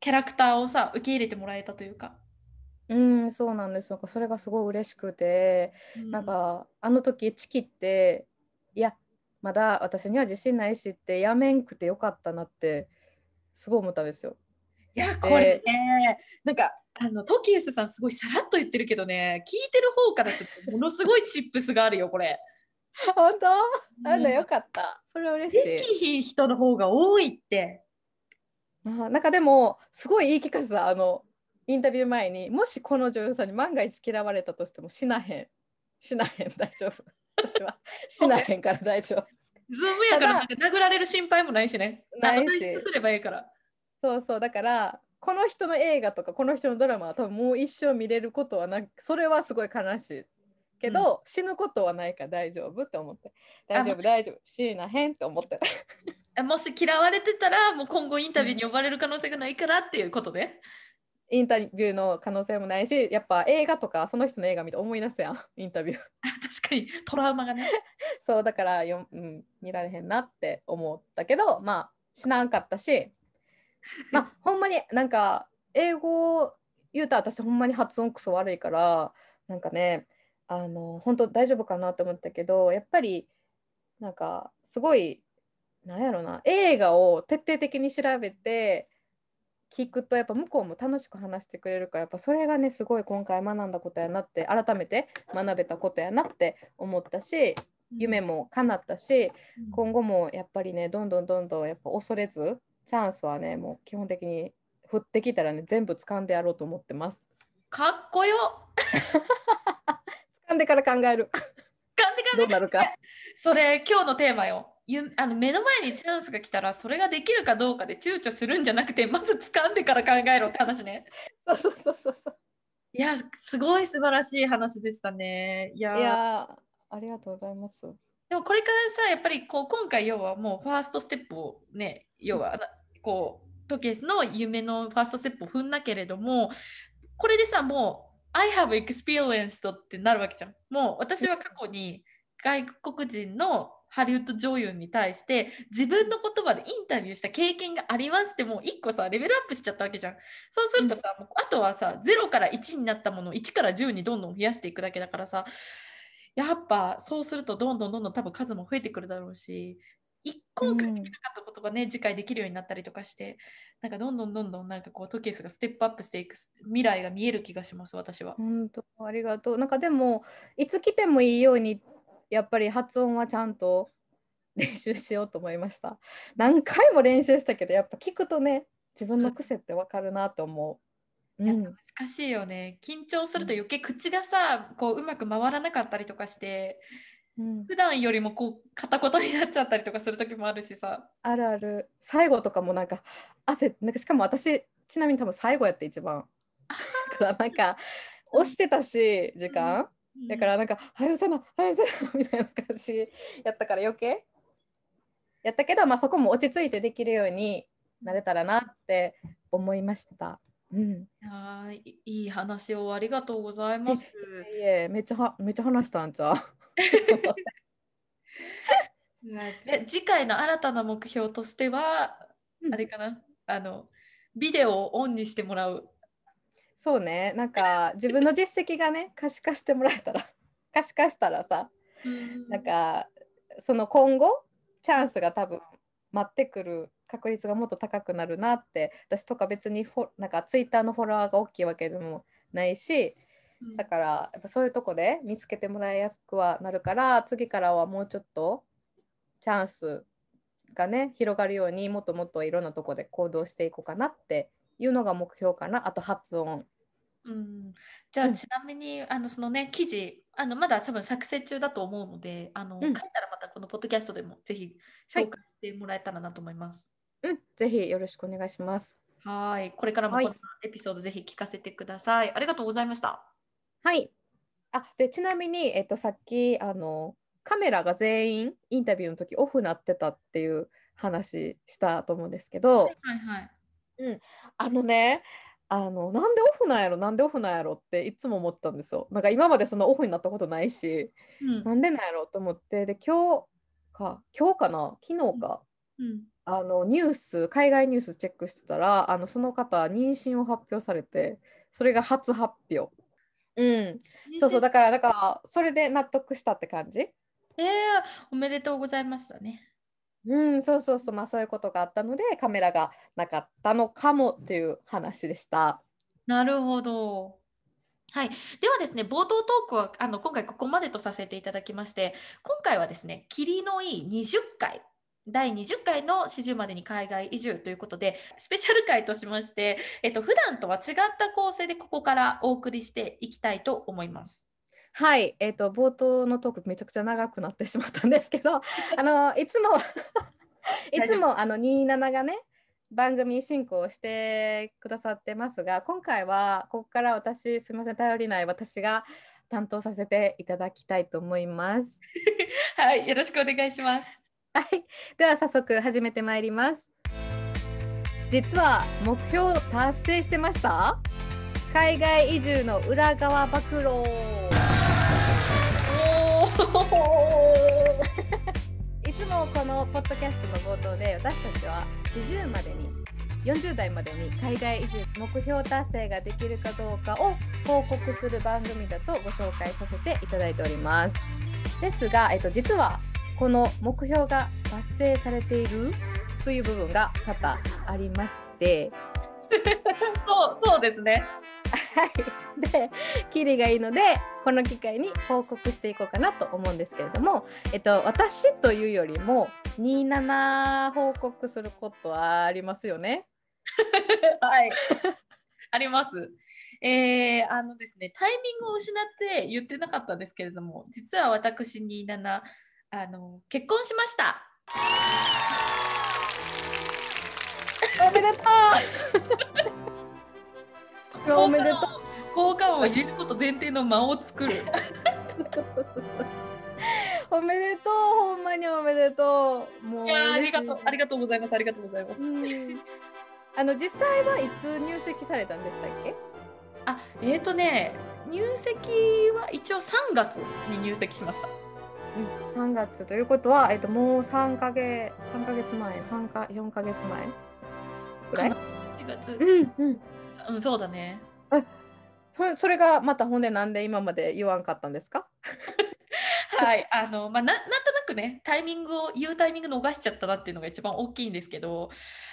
キャラクターをさ受け入れてもらえたというか。うん、そうなんです。なんかそれがすごい嬉しくて、うん、なんかあの時チキっていやまだ私には自信ないしってやめんくてよかったなってすごい思ったんですよ。いやこれねなんかあのトキエスさんすごいさらっと言ってるけどね聞いてる方からするとものすごいチップスがあるよこれ。本当？なんだよかった。それ嬉しい。できひん人の方が多いって。あなんかでもすごい言い聞かせたあのインタビュー前にもしこの女優さんに万が一嫌われたとしてもしなへん。しなへん。大丈夫。私は。しなへんから 大丈夫。ズームやからなんか殴られる心配もないしね。ないし。すればいいから。そうそう。だからこの人の映画とかこの人のドラマは多分もう一生見れることはなくそれはすごい悲しい。けど、うん、死ぬことはないから大丈夫って思って。大丈夫大丈夫。しなへんって思ってもし嫌われてたらもう今後インタビューに呼ばれる可能性がないからっていうことで、インタビューの可能性もないしやっぱ映画とかその人の映画見て思い出すやん。インタビュー。確かにトラウマがね。そうだからよ、うん、見られへんなって思ったけどまあしなかったし。まあ ほんまになんか英語言うたら私ほんまに発音クソ悪いからなんかねあの本当大丈夫かなと思ったけどやっぱりなんかすごいなんやろな映画を徹底的に調べて聞くとやっぱ向こうも楽しく話してくれるからやっぱそれがねすごい今回学んだことやなって改めて学べたことやなって思ったし夢も叶ったし、今後もやっぱりねどんどんどんどんやっぱ恐れずチャンスはねもう基本的に降ってきたらね全部掴んでやろうと思ってます。かっこよ 掴んでから考える。掴んでからどうなるか。それ今日のテーマよ。ゆあの目の前にチャンスが来たらそれができるかどうかで躊躇するんじゃなくて まず掴んでから考えろって話ね。そうそうそうそうそう。いやすごい素晴らしい話でしたね。いやありがとうございます。でもこれからさやっぱりこう今回要はもうファーストステップをね要はこうトケースの夢のファーストステップを踏んだけれどもこれでさもう I have experienced ってなるわけじゃん。もう私は過去に外国人のハリウッド女優に対して自分の言葉でインタビューした経験がありますってもう1個さレベルアップしちゃったわけじゃん。そうするとさ、うん、あとはさ0から1になったものを1から10にどんどん増やしていくだけだからさやっぱそうするとどんどんどんどん多分数も増えてくるだろうし一個できなかったことがね、うん、次回できるようになったりとかしてなんかどんどんどんどんなんかこうトケースがステップアップしていく未来が見える気がします私は。本当ありがとう。なんかでもいつ来てもいいようにやっぱり発音はちゃんと 練習しようと思いました。何回も練習したけどやっぱ聞くとね自分の癖ってわかるなと思う。うん、難しいよね。緊張すると余計口がさこううまく回らなかったりとかして、うん、普段よりもこう片言になっちゃったりとかする時もあるしさ。あるある。最後とかもなんか汗なんかしかも私ちなみに多分最後やって一番。だからなんか押してたし時間、だからなんか「はよせなはよせな」みたいな感じやったから余計やったけど、まあ、そこも落ち着いてできるようになれたらなって思いました。うん、あいい話をありがとうございます。いえめっちゃはめっちゃ話したんちゃう 次回の新たな目標としては、うん、あれかな？あのビデオをオンにしてもらう。そうね。なんか自分の実績がね 可視化してもらえたら 可視化したらさ、うん、なんかその今後チャンスが多分待ってくる確率がもっと高くなるなって私とか別にフォなんかツイッターのフォロワーが大きいわけでもないしだからやっぱそういうとこで見つけてもらいやすくはなるから次からはもうちょっとチャンスがね広がるようにもっともっといろんなとこで行動していこうかなっていうのが目標かな。あと発音。うん、じゃあ、ちなみにあのそのね記事あのまだ多分作成中だと思うのであの、うん、書いたらまたこのポッドキャストでもぜひ紹介してもらえたらなと思います。うん、ぜひよろしくお願いします。はい、これからもこのエピソードぜひ聞かせてください。はい、ありがとうございました。はい。あ、でちなみにえっとさっきあのカメラが全員インタビューの時オフなってたっていう話したと思うんですけど、はいはいはい、うん、あのね。あのなんでオフなんやろなんでオフなんやろっていつも思ったんですよ。なんか今までそのオフになったことないし、うん、なんでなんやろと思ってで今日か今日かな昨日か、うん、あのニュース海外ニュースチェックしてたらあのその方妊娠を発表されてそれが初発表。うん。そうそうだからだからそれで納得したって感じ。えー、おめでとうございましたねうんそうそうそうまあそういうことがあったのでカメラがなかったのかもっていう話でした。なるほど。はい、ではですね冒頭トークはあの今回ここまでとさせていただきまして今回はですね霧のいい20回第20回の始終までに海外移住ということで、スペシャル回としまして、えっと、普段とは違った構成でここからお送りしていきたいと思います。はい、えーと、冒頭のトークめちゃくちゃ長くなってしまったんですけど、あのいつも いつもあの27がね、番組進行してくださってますが、今回はここから私、すみません、頼りない私が担当させていただきたいと思います。はい、よろしくお願いします。はい、では早速始めてまいります。実は目標達成してました？海外移住の裏側暴露 いつもこのポッドキャストの冒頭で私たちは40までに40代までに海外移住目標達成ができるかどうかを報告する番組だとご紹介させていただいております。ですが、えっと、実はこの目標が達成されているという部分が多々ありまして そうそうですね。はい、でキリがいいのでこの機会に報告していこうかなと思うんですけれども、えっと、私というよりも27報告することはありますよね？はい あります。えー、あのですねタイミングを失って言ってなかったんですけれども実は私27あの結婚しました。おめでとう。おめでとう。効果音を入れること前提の間を作る。おめでとう、ほんまにおめでとう。もういやありがとう、ありがとうございます、ありがとうございます。あの実際はいつ入籍されたんでしたっけ？あ、えっ、ー、とね、入籍は一応3月に入籍しました。うん、3月ということは、えっと、もう3か月、3か月前、3か4か月前ぐらい ?4 月、うんうんうん、そうだね。あそそれがまたほんでなんで今まで言わんかったんですか？はいあのまあ、ななんとなくねタイミングを言うタイミング逃しちゃったなっていうのが一番大きいんですけど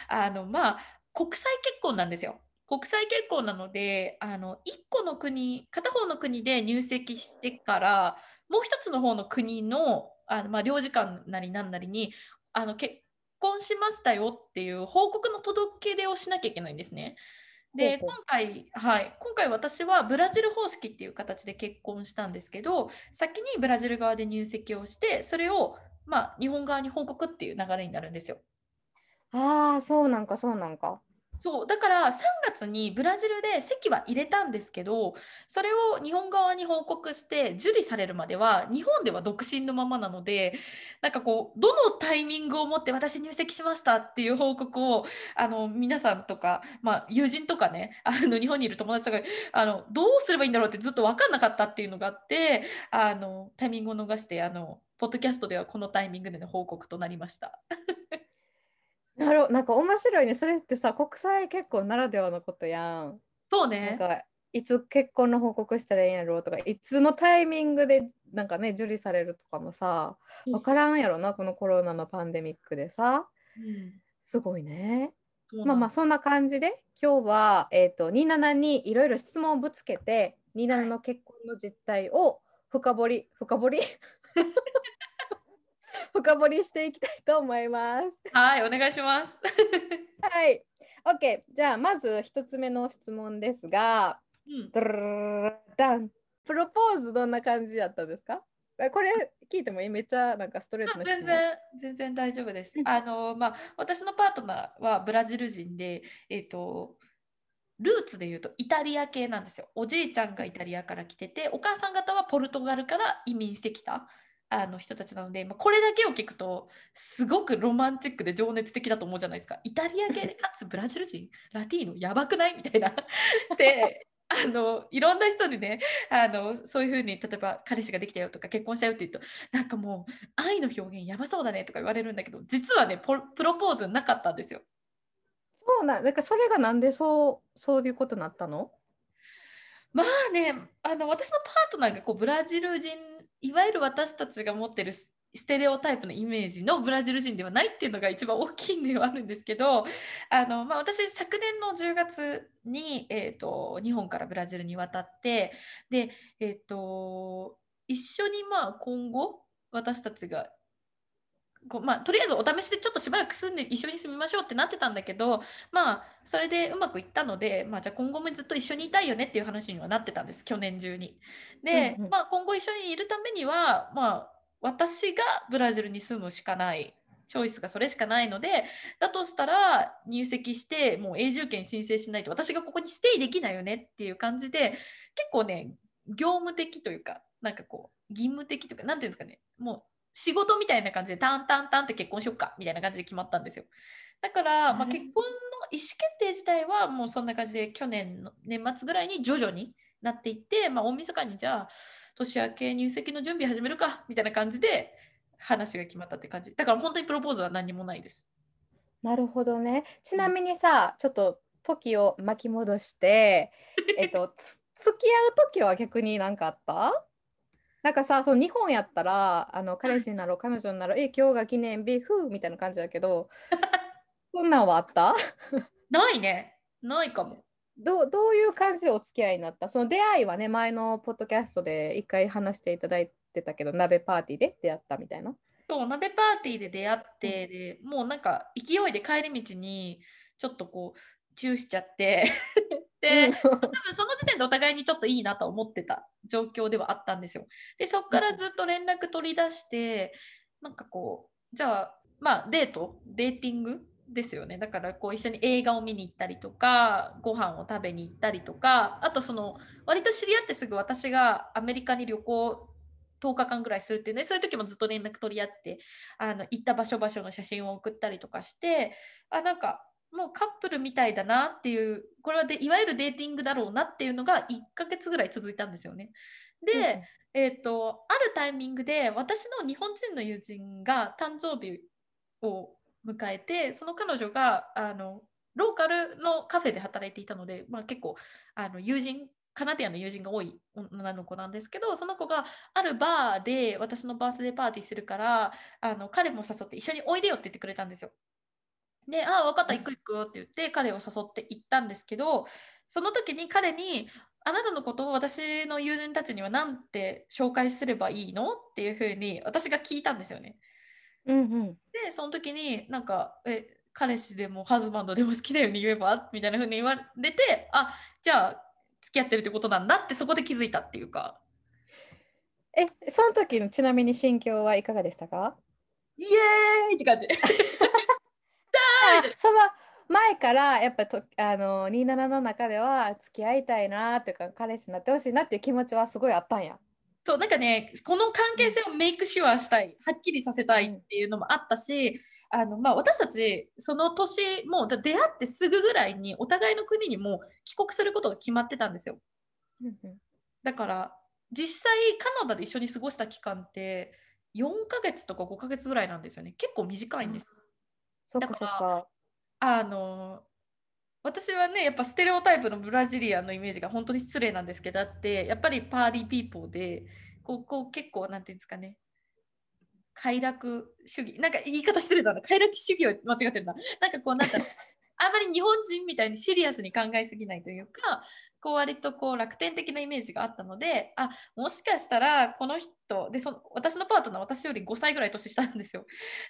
あのまあ国際結婚なんですよ。国際結婚なのであの1個の国片方の国で入籍してからもう一つの方の国のあの、まあ、領事館なりなんなりにあの結婚しましたよっていう報告の届け出をしなきゃいけないんですね。で今回、はい、今回私はブラジル方式っていう形で結婚したんですけど先にブラジル側で入籍をしてそれを、まあ、日本側に報告っていう流れになるんですよ。ああそうなんかそうなんか。そうだから3月にブラジルで籍は入れたんですけどそれを日本側に報告して受理されるまでは日本では独身のままなのでなんかこうどのタイミングをもって私入籍しましたっていう報告をあの皆さんとか、まあ、友人とかねあの日本にいる友達とかあのどうすればいいんだろうってずっと分かんなかったっていうのがあってあのタイミングを逃してあのポッドキャストではこのタイミングでの報告となりました。なるなんか面白いね。それってさ、国際結婚ならではのことやん。そうね。なんかいつ結婚の報告したらいいんやろうとか、いつのタイミングでなんかね、受理されるとかもさ、分からんやろな、このコロナのパンデミックでさ。うん、すごいね。まあまあそんな感じで今日は、えーと、27にいろいろ質問をぶつけて27の結婚の実態を深掘り深掘り？深掘りしていきたいと思います。はい、お願いします。はい、OK。じゃあまず一つ目の質問ですが、うん、プロポーズどんな感じやったんですか？これ聞いてもいいめっちゃなんかストレートな全然全然大丈夫です。あのまあ私のパートナーはブラジル人で、えっ、ー、とルーツで言うとイタリア系なんですよ。おじいちゃんがイタリアから来てて、お母さん方はポルトガルから移民してきた。あの人たちなので、まあ、これだけを聞くとすごくロマンチックで情熱的だと思うじゃないですか。イタリア系かつブラジル人ラティーノやばくない？みたいな。であのいろんな人にねあのそういうふうに例えば彼氏ができたよとか結婚したよって言うとなんかもう愛の表現やばそうだねとか言われるんだけど実はねプロポーズなかったんですよ。そうなんかそれがなんでそうそういうことになったの？まあねあの私のパートナーがこうブラジル人いわゆる私たちが持ってるステレオタイプのイメージのブラジル人ではないっていうのが一番大きいんではあるんですけどあの、まあ、私昨年の10月に、えーと、日本からブラジルに渡ってで、えーと一緒にまあ今後私たちがこうまあ、とりあえずお試しでちょっとしばらく住んで一緒に住みましょうってなってたんだけどまあそれでうまくいったので、まあ、じゃあ今後もずっと一緒にいたいよねっていう話にはなってたんです去年中に。で、うんうん、まあ、今後一緒にいるためには、まあ、私がブラジルに住むしかないチョイスがそれしかないのでだとしたら入籍してもう永住権申請しないと私がここにステイできないよねっていう感じで結構ね業務的というかなんかこう義務的というか何ていうんですかねもう仕事みたいな感じでタンタンタンって結婚しよっかみたいな感じで決まったんですよ。だから、まあ、結婚の意思決定自体はもうそんな感じで去年の年末ぐらいに徐々になっていって、まあ、大晦日にじゃあ年明け入籍の準備始めるかみたいな感じで話が決まったって感じだから本当にプロポーズは何もないです。なるほどね。ちなみにさ、ちょっと時を巻き戻して、えっと、付き合う時は逆に何かあった？なんかさ、その日本やったら、あの彼氏になろう、彼女になろう、え、今日が記念日、ふうみたいな感じだけど、そんなんはあった？ないね。ないかも。どうどういう感じでお付き合いになった？その出会いはね、前のポッドキャストで一回話していただいてたけど、鍋パーティーで出会ったみたいな？そう、鍋パーティーで出会って、でもうなんか勢いで帰り道にちょっとこう、チューしちゃって。で、多分その時点でお互いにちょっといいなと思ってた状況ではあったんですよ。でそこからずっと連絡取り出してなんかこうじゃあまあデート？デーティングですよね。だからこう一緒に映画を見に行ったりとかご飯を食べに行ったりとかあとその割と知り合ってすぐ私がアメリカに旅行10日間ぐらいするっていうね。そういう時もずっと連絡取り合ってあの行った場所場所の写真を送ったりとかしてあなんかもうカップルみたいだなっていうこれはでいわゆるデーティングだろうなっていうのが1ヶ月ぐらい続いたんですよね。で、うん、えーと、あるタイミングで私の日本人の友人が誕生日を迎えてその彼女があのローカルのカフェで働いていたので、まあ、結構あの友人カナディアンの友人が多い女の子なんですけどその子があるバーで私のバースデーパーティーするからあの彼も誘って一緒においでよって言ってくれたんですよ。で、ああ、分かった、行く行くって言って、彼を誘って行ったんですけど、その時に彼に、あなたのことを私の友人たちには何て紹介すればいいの？っていうふうに私が聞いたんですよね。うんうん、で、その時になんか、え、彼氏でもハズバンドでも好きだように言えば？みたいなふうに言われて、あじゃあ付き合ってるってことなんだってそこで気づいたっていうか。え、その時のちなみに心境はいかがでしたか？イエーイって感じ。その前からやっぱとあの27の中では付き合いたいなっていうか彼氏になってほしいなっていう気持ちはすごいあったんや。そうなんかねこの関係性をメイクシュアしたいはっきりさせたいっていうのもあったし、あのまあ、私たちその年もう出会ってすぐぐらいにお互いの国にも帰国することが決まってたんですよ。だから実際カナダで一緒に過ごした期間って4ヶ月とか5ヶ月ぐらいなんですよね結構短いんです。そっかそっか。あの私はねやっぱステレオタイプの Brazilian のイメージが本当に失礼なんですけどあってやっぱり party people でこうこう結構なんていうんですかね快楽主義なんか言い方してるだな快楽主義を間違ってるななんかこうなんだろうあんまり日本人みたいにシリアスに考えすぎないというかこう割とこう楽天的なイメージがあったのであもしかしたらこの人でそ私のパートナー私より5歳ぐらい年下なんですよ。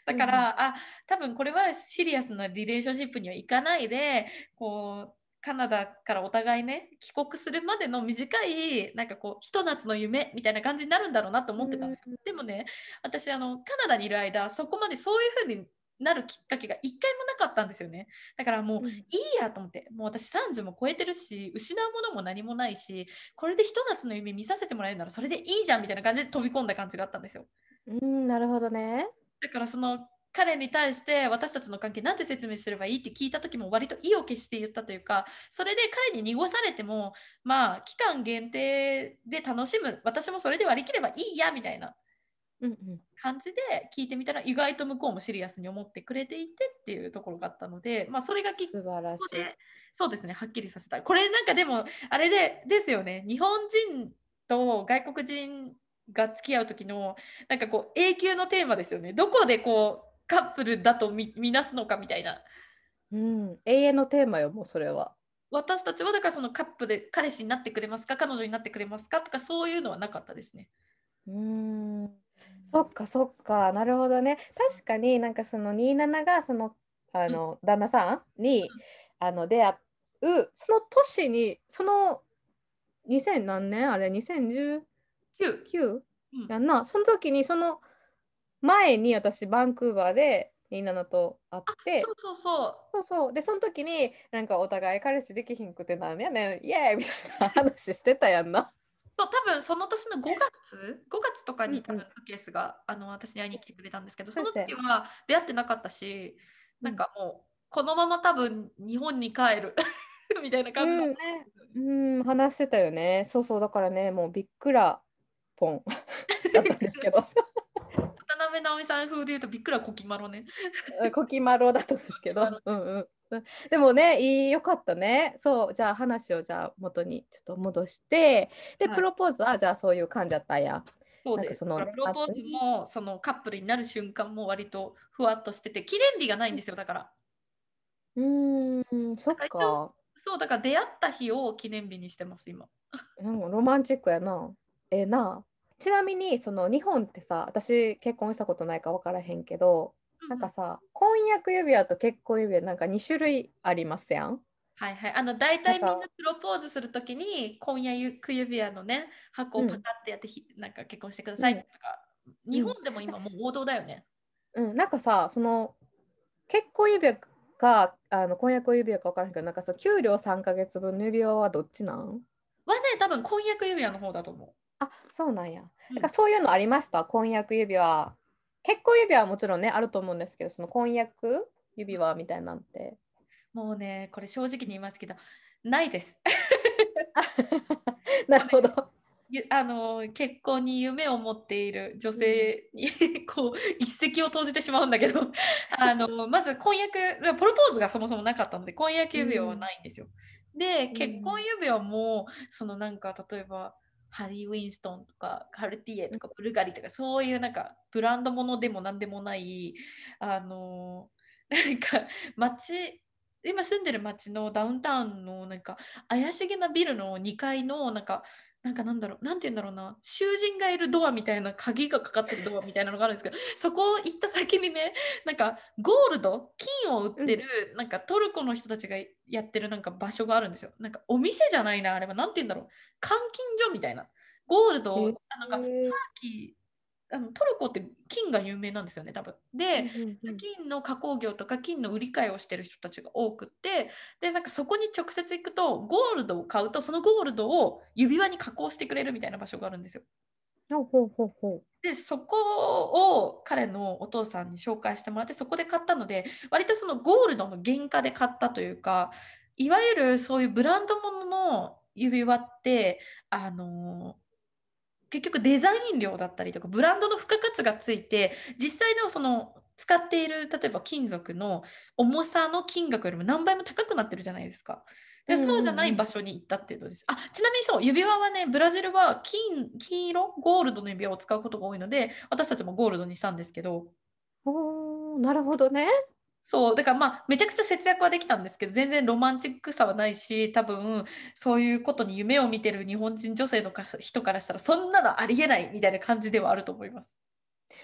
だから、うん、あ多分これはシリアスなリレーションシップにはいかないでこうカナダからお互いね帰国するまでの短いなんかこうひと夏の夢みたいな感じになるんだろうなと思ってたんですよ、うん、でもね私あのカナダにいる間そこまでそういうふうになるきっかけが一回もなかったんですよね。だからもういいやと思って。もう私30も超えてるし失うものも何もないしこれでひと夏の夢見させてもらえるならそれでいいじゃんみたいな感じで飛び込んだ感じがあったんですよ。うんなるほどね。だからその彼に対して私たちの関係なんて説明すればいいって聞いた時も割と意を決して言ったというかそれで彼に濁されてもまあ期間限定で楽しむ。私もそれで割り切ればいいやみたいな感じで聞いてみたら意外と向こうもシリアスに思ってくれていてっていうところがあったので、まあ、それがきっかけでそうですねはっきりさせたこれなんかでもあれでですよね日本人と外国人が付き合う時のなんかこう永久のテーマですよねどこでこうカップルだとみ見なすのかみたいな。うん、永遠のテーマよもうそれは。私たちはだからそのカップル彼氏になってくれますか彼女になってくれますかとかそういうのはなかったですね。うんそっかそっかなるほどね。確かになんかその27がそのあの、うん、旦那さんに、うん、あの出会うその年にその2000何年あれ2019、うん、やんな。その時にその前に私バンクーバーで27と会って。そうそうそう。そうそう。でその時になんかお互い彼氏できひんくてなんやねんイエーイみたいな話してたやんな。そう多分その年の5月5月とかに多分ケースが、あの私に会いに来てくれたんですけどその時は出会ってなかったしなんかもうこのまま多分日本に帰る みたいな感じだった、うん、うん、話してたよね。そうそうだからねもうびっくらぽん だったんですけど。渡辺直美さん風で言うとびっくらこきまろね。こきまろだったんですけど、うんうんでもね、いいよかったね。そう、じゃあ話をじゃあ元にちょっと戻して、で、はい、プロポーズはじゃあそういう感じだったんや。そうです。その、ね、プロポーズもそのカップルになる瞬間も割とふわっとしてて、記念日がないんですよ、だから。うん、そっか。そう、だから出会った日を記念日にしてます、今。なんかロマンチックやな。ええな。ちなみに、その日本ってさ、私結婚したことないか分からへんけど、なんかさ、婚約指輪と結婚指輪なんか2種類ありますやん？はいはい。あの大体みんなプロポーズするときに婚約指輪のね箱をパカってやってひ、なんか結婚してくださいとか、うん、日本でも今もう王道だよね。うん、なんかさその結婚指輪かあの婚約指輪か分からんけどなんかさ給料3か月分の指輪はどっちなん？はね多分婚約指輪の方だと思う。あそうなんや。だからそういうのありました？婚約指輪結婚指輪はもちろんねあると思うんですけどその婚約指輪みたいなんて。もうねこれ正直に言いますけどないです。なるほど。あの結婚に夢を持っている女性に、うん、こう一石を投じてしまうんだけど あのまず婚約プロポーズがそもそもなかったので婚約指輪はないんですよ。うん、で結婚指輪もそのなんか例えばハリー・ウィンストンとかカルティエとかブルガリとかそういうなんかブランドものでも何でもないあの なんか街今住んでる街のダウンタウンのなんか怪しげなビルの2階のなんかなんかなんだろう、なんて言うんだろうな、囚人がいるドアみたいな、鍵がかかってるドアみたいなのがあるんですけど、そこを行った先にね、なんかゴールド、金を売ってる、うん、なんかトルコの人たちがやってるなんか場所があるんですよ。なんかお店じゃないな、あれは、なんて言うんだろう、監禁所みたいな。ゴールド、なんかパーキー、あのトルコって金が有名なんですよね多分。で、金の加工業とか金の売り買いをしてる人たちが多くってでなんかそこに直接行くとゴールドを買うとそのゴールドを指輪に加工してくれるみたいな場所があるんですよ。ほうほうほうでそこを彼のお父さんに紹介してもらってそこで買ったので割とそのゴールドの原価で買ったというかいわゆるそういうブランド物の指輪ってあの結局デザイン料だったりとかブランドの付加価値がついて実際のその使っている例えば金属の重さの金額よりも何倍も高くなってるじゃないですか。でそうじゃない場所に行ったっていうのです。あちなみにそう指輪はねブラジルは金金色？ゴールドの指輪を使うことが多いので私たちもゴールドにしたんですけど。おなるほどね。そうだからまあめちゃくちゃ節約はできたんですけど全然ロマンチックさはないし多分そういうことに夢を見てる日本人女性のか人からしたらそんなのありえないみたいな感じではあると思います。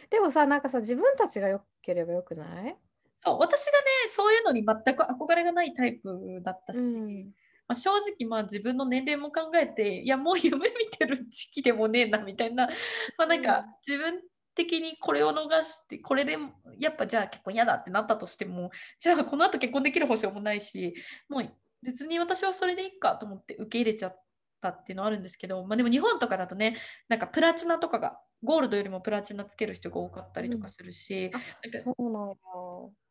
でもさなんかさ自分たちがよければよくない？そう私がねそういうのに全く憧れがないタイプだったし、うん、まあ、正直まあ自分の年齢も考えていやもう夢見てる時期でもねえなみたいな。まあなんか自分的にこれを逃してこれでやっぱじゃあ結婚嫌だってなったとしてもじゃあこの後結婚できる保証もないしもう別に私はそれでいいかと思って受け入れちゃったっていうのはあるんですけど、まあ、でも日本とかだとねなんかプラチナとかがゴールドよりもプラチナつける人が多かったりとかするし、うん、なんかそうなんだ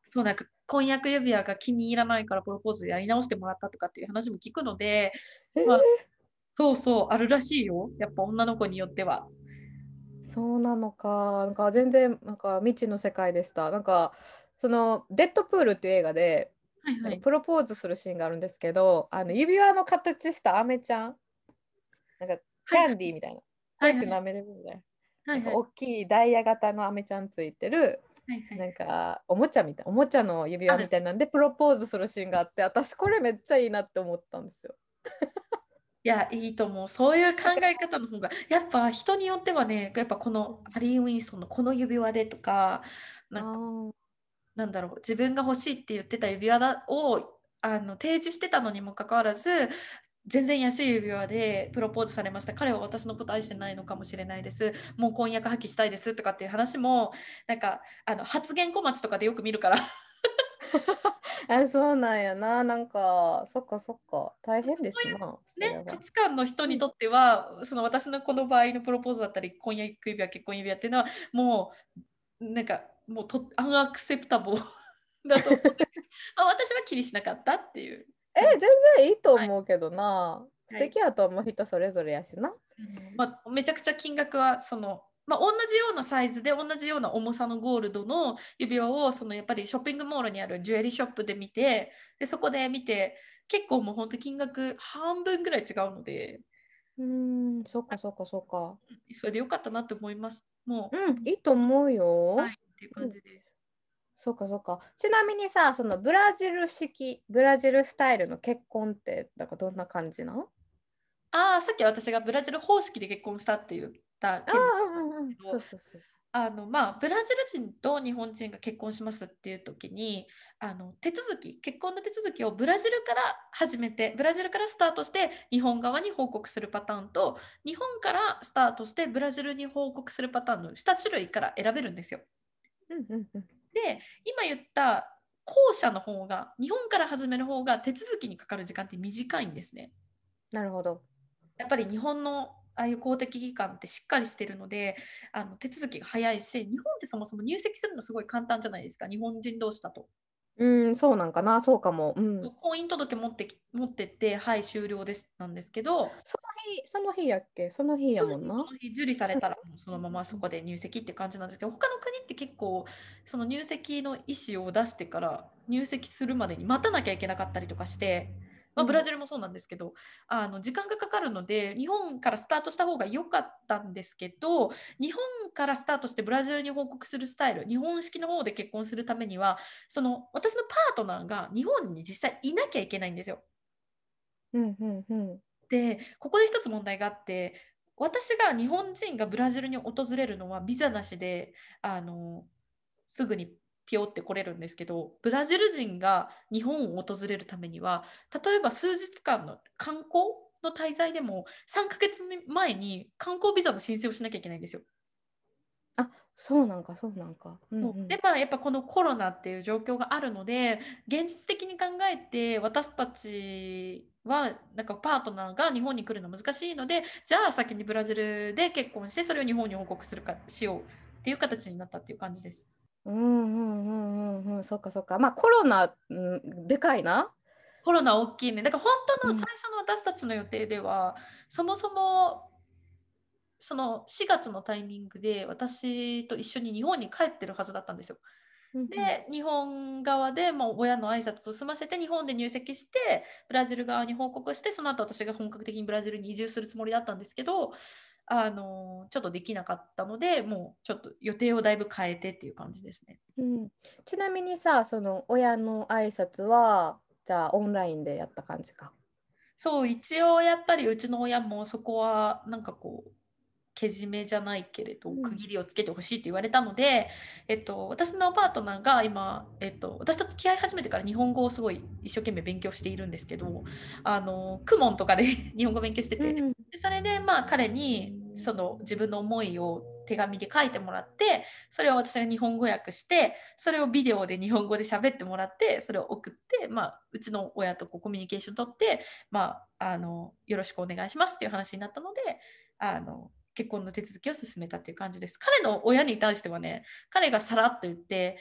そうなんか婚約指輪が気に入らないからプロポーズやり直してもらったとかっていう話も聞くので、まあ、そうそうあるらしいよ。やっぱ女の子によっては。そうなのか。なんか全然なんか未知の世界でした。なんかそのデッドプールっていう映画で、はいはい、プロポーズするシーンがあるんですけど、あの指輪の形したアメちゃん、なんかキャンディーみたいな、こうやって舐めれるみたいな。はいはい、大きいダイヤ型のアメちゃんついてる、はいはい、なんかおもちゃみたいおもちゃの指輪みたいなんでプロポーズするシーンがあって私これめっちゃいいなって思ったんですよ。いや、いいと思う。そういう考え方の方が、やっぱ人によってはね、やっぱこのハリー・ウィンソンのこの指輪でとか、なんかなんだろう、自分が欲しいって言ってた指輪だをあの提示してたのにもかかわらず、全然安い指輪でプロポーズされました。彼は私のこと愛してないのかもしれないです。もう婚約破棄したいですとかっていう話も、なんかあの発言小町とかでよく見るから。あ、そうなんやな。なんか、そっかそっか。大変ですな。ね、価値観の人にとっては、その私のこの場合のプロポーズだったり、婚約指輪、結婚指輪っていうのは、もう、なんか、もうとアンアクセプタボー だと思う。あ私は気にしなかったっていう。え、全然いいと思うけどな。はい、素敵やと思う人それぞれやしな。まあ、めちゃくちゃ金額はそのまあ、同じようなサイズで同じような重さのゴールドの指輪をそのやっぱりショッピングモールにあるジュエリーショップで見てでそこで見て結構もう本当金額半分ぐらい違うので。うんそっかそっかそっか。それでよかったなって思います。もううんいいと思うよ。はいっていう感じです、うんそうかそうか。ちなみにさ、そのブラジル式、ブラジルスタイルの結婚って、なんかどんな感じなああ、さっき私がブラジル方式で結婚したって言った件あのまあブラジル人と日本人が結婚しますっていう時にあの手続き結婚の手続きをブラジルから始めてブラジルからスタートして日本側に報告するパターンと日本からスタートしてブラジルに報告するパターンの2種類から選べるんですよ。で今言った後者の方が日本から始める方が手続きにかかる時間って短いんですね。なるほど。やっぱり日本のああいう公的機関ってしっかりしてるのであの手続きが早いし日本ってそもそも入籍するのすごい簡単じゃないですか日本人同士だと。うん、そうなんかな、そうかも。うん。婚姻届持ってき持ってって、はい、終了ですなんですけど、その日、その日やっけ？その日やもんな。その日受理されたら、そのままそこで入籍って感じなんですけど、他の国って結構、その入籍の意思を出してから入籍するまでに待たなきゃいけなかったりとかして、まあ、ブラジルもそうなんですけど、あの時間がかかるので日本からスタートした方が良かったんですけど日本からスタートしてブラジルに報告するスタイル日本式の方で結婚するためにはその私のパートナーが日本に実際いなきゃいけないんですよ。うんうんうん、でここで一つ問題があって私が日本人がブラジルに訪れるのはビザなしであのすぐにピョって来れるんですけどブラジル人が日本を訪れるためには例えば数日間の観光の滞在でも3ヶ月前に観光ビザの申請をしなきゃいけないんですよ。あそうなんかそうなんか。うんうん、でまあやっぱこのコロナっていう状況があるので現実的に考えて私たちはなんかパートナーが日本に来るの難しいのでじゃあ先にブラジルで結婚してそれを日本に報告するかしようっていう形になったっていう感じです。うんうんうんうんうん、そっかそっか。まあコロナ、うん、でかいな。コロナ大きいね。だから本当の最初の私たちの予定では、うん、そもそもその4月のタイミングで私と一緒に日本に帰ってるはずだったんですよ。で日本側でもう親の挨拶を済ませて日本で入籍してブラジル側に報告してその後私が本格的にブラジルに移住するつもりだったんですけどあのちょっとできなかったのでもうちょっと予定をだいぶ変えてっていう感じですね。うん、ちなみにさその親の挨拶はじゃあオンラインでやった感じか。そう一応やっぱりうちの親もそこはなんかこうけじめじゃないけれど区切りをつけてほしいって言われたので、えっと、私のパートナーが今、えっと、私と付き合い始めてから日本語をすごい一生懸命勉強しているんですけどあのクモンとかで 日本語勉強してて、うん、それでまあ彼にその自分の思いを手紙で書いてもらってそれを私が日本語訳してそれをビデオで日本語で喋ってもらってそれを送って、まあ、うちの親とこうコミュニケーション取って、まあ、あのよろしくお願いしますっていう話になったのであの結婚の手続きを進めたっていう感じです。彼の親に対してはね、彼がさらっと言って、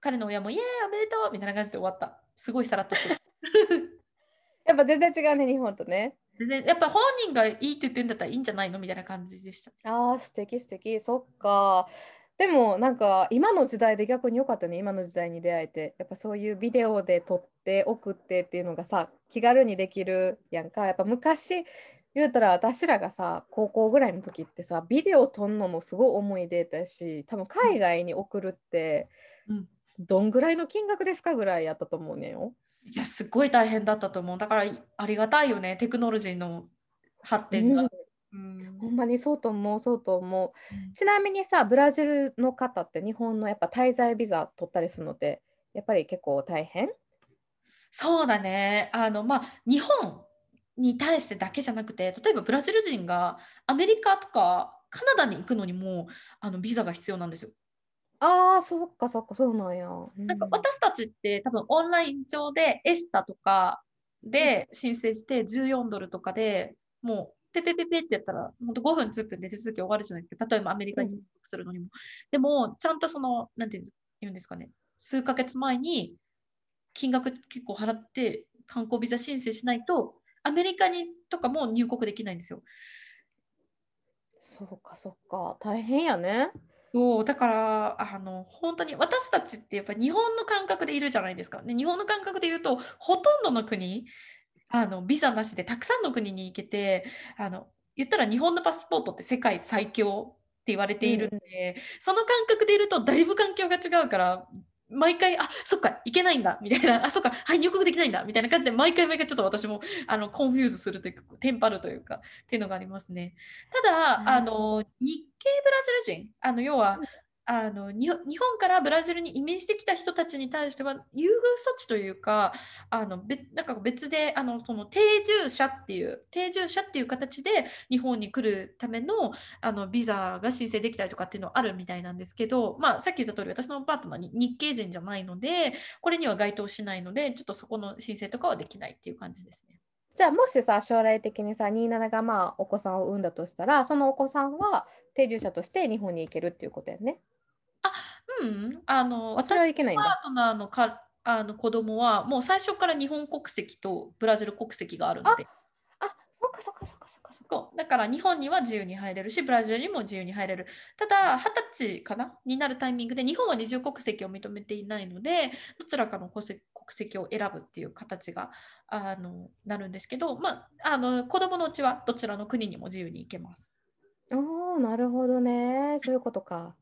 彼の親もイエーイおめでとうみたいな感じで終わった。すごいさらっとしてる。やっぱ全然違うね、日本とね。全然やっぱ本人がいいって言ってるんだったらいいんじゃないのみたいな感じでした。ああ、素敵素敵。そっか。でもなんか今の時代で逆に良かったね今の時代に出会えてやっぱそういうビデオで撮って送ってっていうのがさ気軽にできるやんかやっぱ昔言うたら私らがさ高校ぐらいの時ってさビデオ撮んのもすごい思い出だし多分海外に送るって、うん、どんぐらいの金額ですかぐらいやったと思うねよ。いやすごい大変だったと思う。だからありがたいよねテクノロジーの発展が。うん。うん、ほんまにそうと思うそうと思う、うん、ちなみにさブラジルの方って日本のやっぱ滞在ビザ取ったりするのってやっぱり結構大変？そうだね。あのまあ日本に対してだけじゃなくて例えばブラジル人がアメリカとかカナダに行くのにもあのビザが必要なんですよ。ああ、そっかそっか、そうなんや。うん、なんか私たちって多分オンライン上でエスタとかで申請して14ドルとかでもうペペペペってやったら本当5分10分で手続き終わるじゃないですか。例えばアメリカに入国するのにも。うん、でもちゃんとその、なんていうんですかね、数ヶ月前に金額結構払って観光ビザ申請しないとアメリカにとかも入国できないんですよ。そうかそうか大変やね。そうだからあの本当に私たちってやっぱ日本の感覚でいるじゃないですか。で日本の感覚で言うとほとんどの国あのビザなしでたくさんの国に行けてあの言ったら日本のパスポートって世界最強って言われているんで、うん、その感覚でいるとだいぶ環境が違うから毎回、あ、そっか、いけないんだ、みたいな、あ、そっか、はい、入国できないんだ、みたいな感じで、毎回毎回ちょっと私も、あの、 confuse するというか、テンパるというか、っていうのがありますね。ただ、あの、日系ブラジル人、あの、要は、あの日本からブラジルに移民してきた人たちに対しては優遇措置というかあの別なんか別であのその定住者っていう定住者っていう形で日本に来るためのあのビザが申請できたりとかっていうのはあるみたいなんですけど、まあ、さっき言った通り私のパートナーは日系人じゃないのでこれには該当しないのでちょっとそこの申請とかはできないっていう感じですね。じゃあもしさ将来的にさ27がまあお子さんを産んだとしたらそのお子さんは定住者として日本に行けるっていうことやね。あ、うん、あの、私のパートナーのかあの子供はもう最初から日本国籍とブラジル国籍があるので。あ、そっかそっかそっかそっかそっか。だから日本には自由に入れるし、ブラジルにも自由に入れる。ただ、二十歳かな？になるタイミングで、日本は二重国籍を認めていないので、どちらかの国籍を選ぶっていう形があのなるんですけど、まあ、あの子供のうちはどちらの国にも自由に行けます。おお、なるほどね。そういうことか。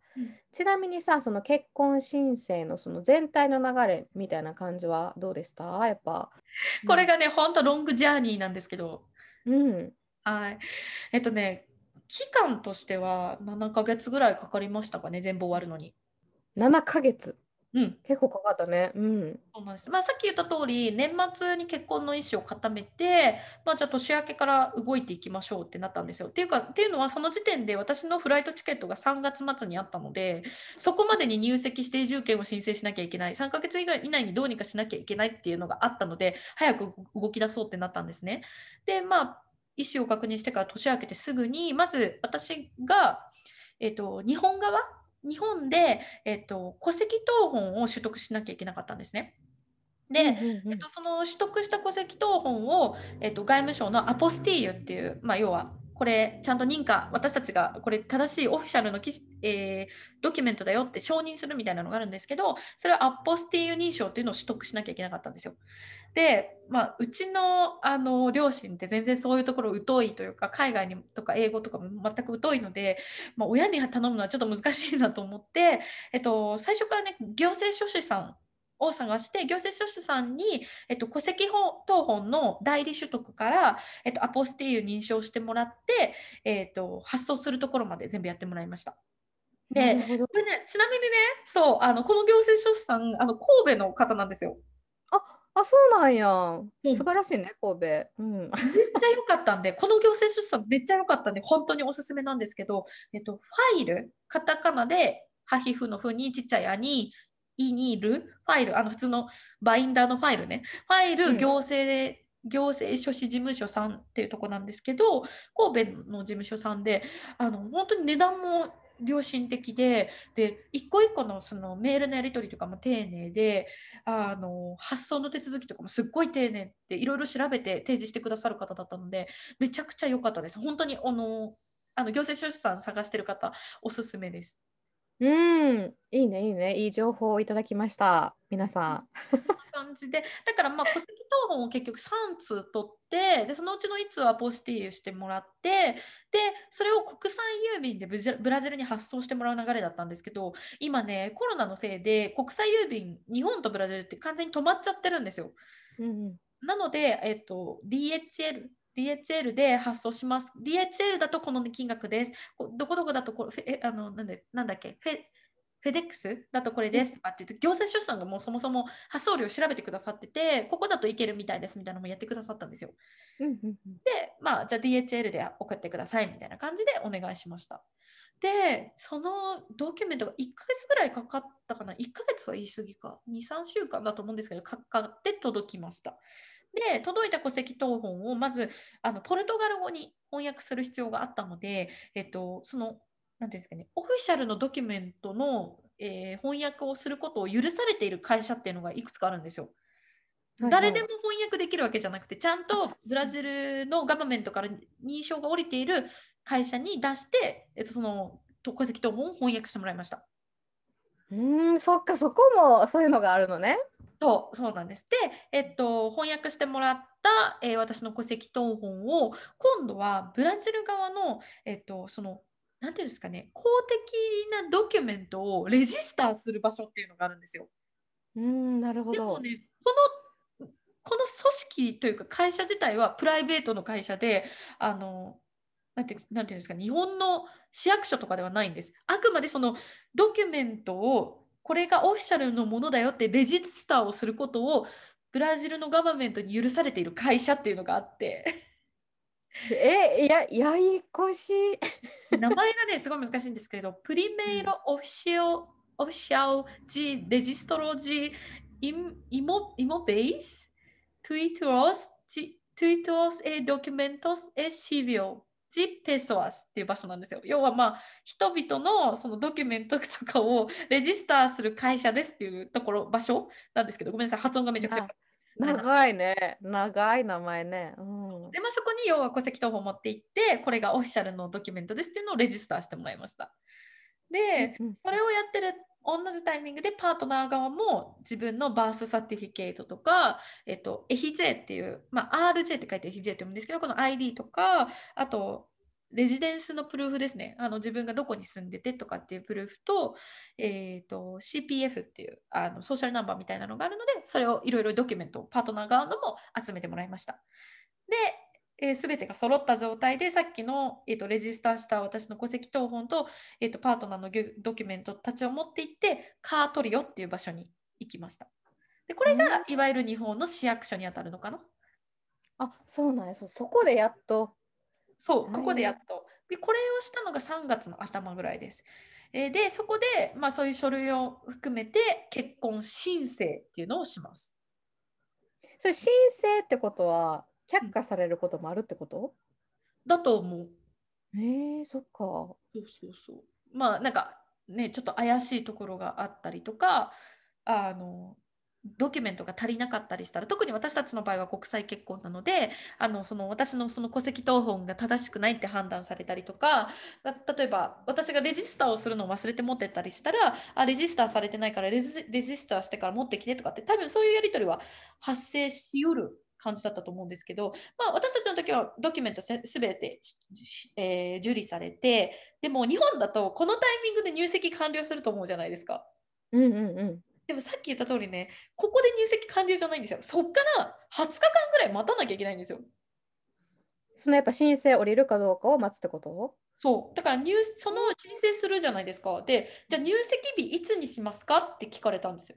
ちなみにさ、その結婚申請のその全体の流れみたいな感じはどうでした？やっぱ。これがね、ほんとロングジャーニーなんですけど。うん。はい。えっとね、期間としては7ヶ月ぐらいかかりましたかね、全部終わるのに。7ヶ月。うん、結構かかったね。うん。そうなんです。まあ、さっき言った通り、年末に結婚の意思を固めて、まあ、じゃあ年明けから動いていきましょうってなったんですよ。っていうか、っていうのは、その時点で私のフライトチケットが3月末にあったので、そこまでに入籍して移住権を申請しなきゃいけない、3ヶ月以内にどうにかしなきゃいけないっていうのがあったので、早く動き出そうってなったんですね。で、まあ、意思を確認してから年明けてすぐに、まず私が、えっ、ー、と、日本側日本で、えっと、戸籍謄本を取得しなきゃいけなかったんですね。で、えっと、その取得した戸籍謄本を、えっと、外務省のアポスティーユっていう、まあ、要はこれちゃんと認可私たちがこれ正しいオフィシャルのえー、ドキュメントだよって承認するみたいなのがあるんですけどそれはアポスティーユ認証っていうのを取得しなきゃいけなかったんですよ。で、まあ、うちのあの両親って全然そういうところ疎いというか海外にとか英語とかも全く疎いので、まあ、親に頼むのはちょっと難しいなと思って、えっと、最初からね行政書士さんを探して行政書士さんに、えっと、戸籍謄本の代理取得から、えっと、アポスティーユ認証してもらって、えっと、発送するところまで全部やってもらいました。で、これね、ちなみにね、そう、あのこの行政書士さん、あの神戸の方なんですよ。ああ、そうなんや。素晴らしいね、神戸。うん、めっちゃ良かったんで、この行政書士さんめっちゃ良かったんで、本当におすすめなんですけど、えっと、ファイル、カタカナで、ハヒフのふにちっちゃい「あ」にいにるファイル、あの普通のバインダーのファイルね、ファイル行政、うん、行政書士事務所さんっていうとこなんですけど、神戸の事務所さんで、あの本当に値段も良心的で、で、一個一個のそのメールのやり取りとかも丁寧で、あの発送の手続きとかもすっごい丁寧っていろいろ調べて提示してくださる方だったので、めちゃくちゃ良かったです。本当にあのあの行政書士さん探してる方、おすすめです。うん、いいね、いいね。いい情報をいただきました。皆さん。感じで、だからまあ戸籍謄本を結局3通取って、でそのうちの1通はポスティーユしてもらって、でそれを国際郵便でブラジルに発送してもらう流れだったんですけど、今ね、コロナのせいで国際郵便、日本とブラジルって完全に止まっちゃってるんですよ。うん、なので、えっと、DHL DHL で発送します。DHL だとこの金額です。どこどこだとこれ、えあのなんでなんだっけフェフェデックスだとこれですとかって言って、行政書士さんがもうそもそも発送料調べてくださってて、ここだといけるみたいですみたいなのもやってくださったんですよ。で、まあ、じゃあ DHL で送ってくださいみたいな感じでお願いしました。で、そのドキュメントが1ヶ月ぐらいかかったかな、1ヶ月は言い過ぎか、2、3週間だと思うんですけど、かかって届きました。で届いた戸籍謄本をまずあのポルトガル語に翻訳する必要があったので、えっと、その何ていうんですかねオフィシャルのドキュメントの、えー、翻訳をすることを許されている会社っていうのがいくつかあるんですよ。はいはい、誰でも翻訳できるわけじゃなくてちゃんとブラジルのガバメントから認証が下りている会社に出して、えっと、その戸籍謄本を翻訳してもらいました。うんそっかそこもそういうのがあるのね。そうそうなんです。で、えっと、翻訳してもらった、えー、私の戸籍謄本を今度はブラジル側の、えっと、そのなんていうんですかね公的なドキュメントをレジスターする場所っていうのがあるんですよ。うんなるほど。でもねこのこの組織というか会社自体はプライベートの会社であのなんてなんていうんですか日本の市役所とかではないんです。あくまでそのドキュメントをこれがオフィシャルのものだよってレジスターをすることをブラジルのガバメントに許されている会社っていうのがあってえややいこしい。名前がねすごい難しいんですけど プリメイロオフィシャル、オフィシャルジレジストロジイモイモベーストゥイトロストTítulos e Documentos e Civil de Pessoas っていう場所なんですよ。要はまあ人々のそのドキュメントとかをレジスターする会社ですっていうところ場所なんですけどごめんなさい発音がめちゃくちゃ長いね長い名前ね。うん、でまあそこに要は戸籍謄本を持って行ってこれがオフィシャルのドキュメントですっていうのをレジスターしてもらいました。で、それをやってる同じタイミングでパートナー側も自分の birth certificate とか、えっと、エヒジェっていう、まあ、RJ って書いてエヒジェって読むんですけど、この ID とか、あと、レジデンスのプルーフですね。あの自分がどこに住んでてとかっていうプルーフと、えっ、ー、と、CPF っていうあのソーシャルナンバーみたいなのがあるので、それをいろいろドキュメント、パートナー側のも集めてもらいました。で、えー、全てが揃った状態でさっきの、えーと、レジスターした私の戸籍謄本と,、えーと、パートナーのドキュメントたちを持って行ってカートリオっていう場所に行きました。でこれがいわゆる日本の市役所にあたるのかな。あそうなんですそこでやっと。そうここでやっと。でこれをしたのが3月の頭ぐらいです。えー、でそこで、まあ、そういう書類を含めて結婚申請っていうのをします。それ申請ってことは却下されることもあるってこと、だと思う。えー、そっか。そうそうそう。まあなんかねちょっと怪しいところがあったりとかあのドキュメントが足りなかったりしたら特に私たちの場合は国際結婚なのであのその私のその戸籍謄本が正しくないって判断されたりとか例えば私がレジスターをするのを忘れて持ってったりしたらあレジスターされてないからレジスターしてから持ってきてとかって多分そういうやり取りは発生しうる感じだったと思うんですけど、まあ、私たちの時はドキュメントすべて、えー、受理されてでも日本だとこのタイミングで入籍完了すると思うじゃないですか。うんうんうんでもさっき言った通りね、ここで入籍完了じゃないんですよ。そっから20日間ぐらい待たなきゃいけないんですよ。そのやっぱ申請降りるかどうかを待つってこと？そうだから入その申請するじゃないですか。で、じゃあ入籍日いつにしますかって聞かれたんですよ。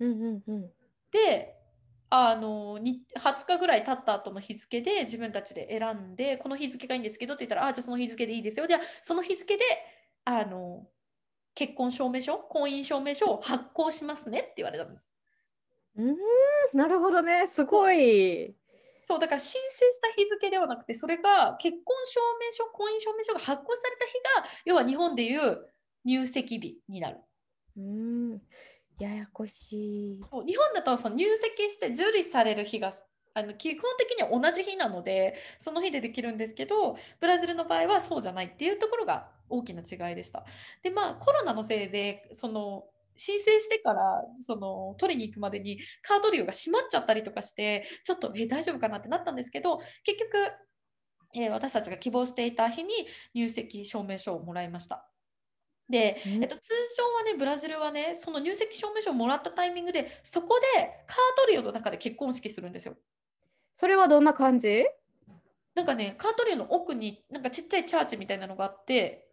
うんうんうん、で、あの20日ぐらい経った後の日付で自分たちで選んで、この日付がいいんですけどって言ったら、あ、じゃあその日付でいいですよ。じゃあその日付であの結婚証明書、婚姻証明書を発行しますねって言われたんです。うんなるほどね、すごい。そうだから申請した日付ではなくて、それが結婚証明書、婚姻証明書が発行された日が、要は日本でいう入籍日になる。うんややこしい。日本だとその入籍して受理される日があの基本的には同じ日なのでその日でできるんですけどブラジルの場合はそうじゃないっていうところが大きな違いでした。でまあコロナのせいでその申請してからその取りに行くまでにカード量が閉まっちゃったりとかしてちょっとえ大丈夫かなってなったんですけど結局、えー、私たちが希望していた日に入籍証明書をもらいました。で、えっと、通常はねブラジルはねその入籍証明書をもらったタイミングでそこでカートリオの中で結婚式するんですよ。それはどんな感じ？なんかねカートリオの奥になんかちっちゃいチャーチみたいなのがあって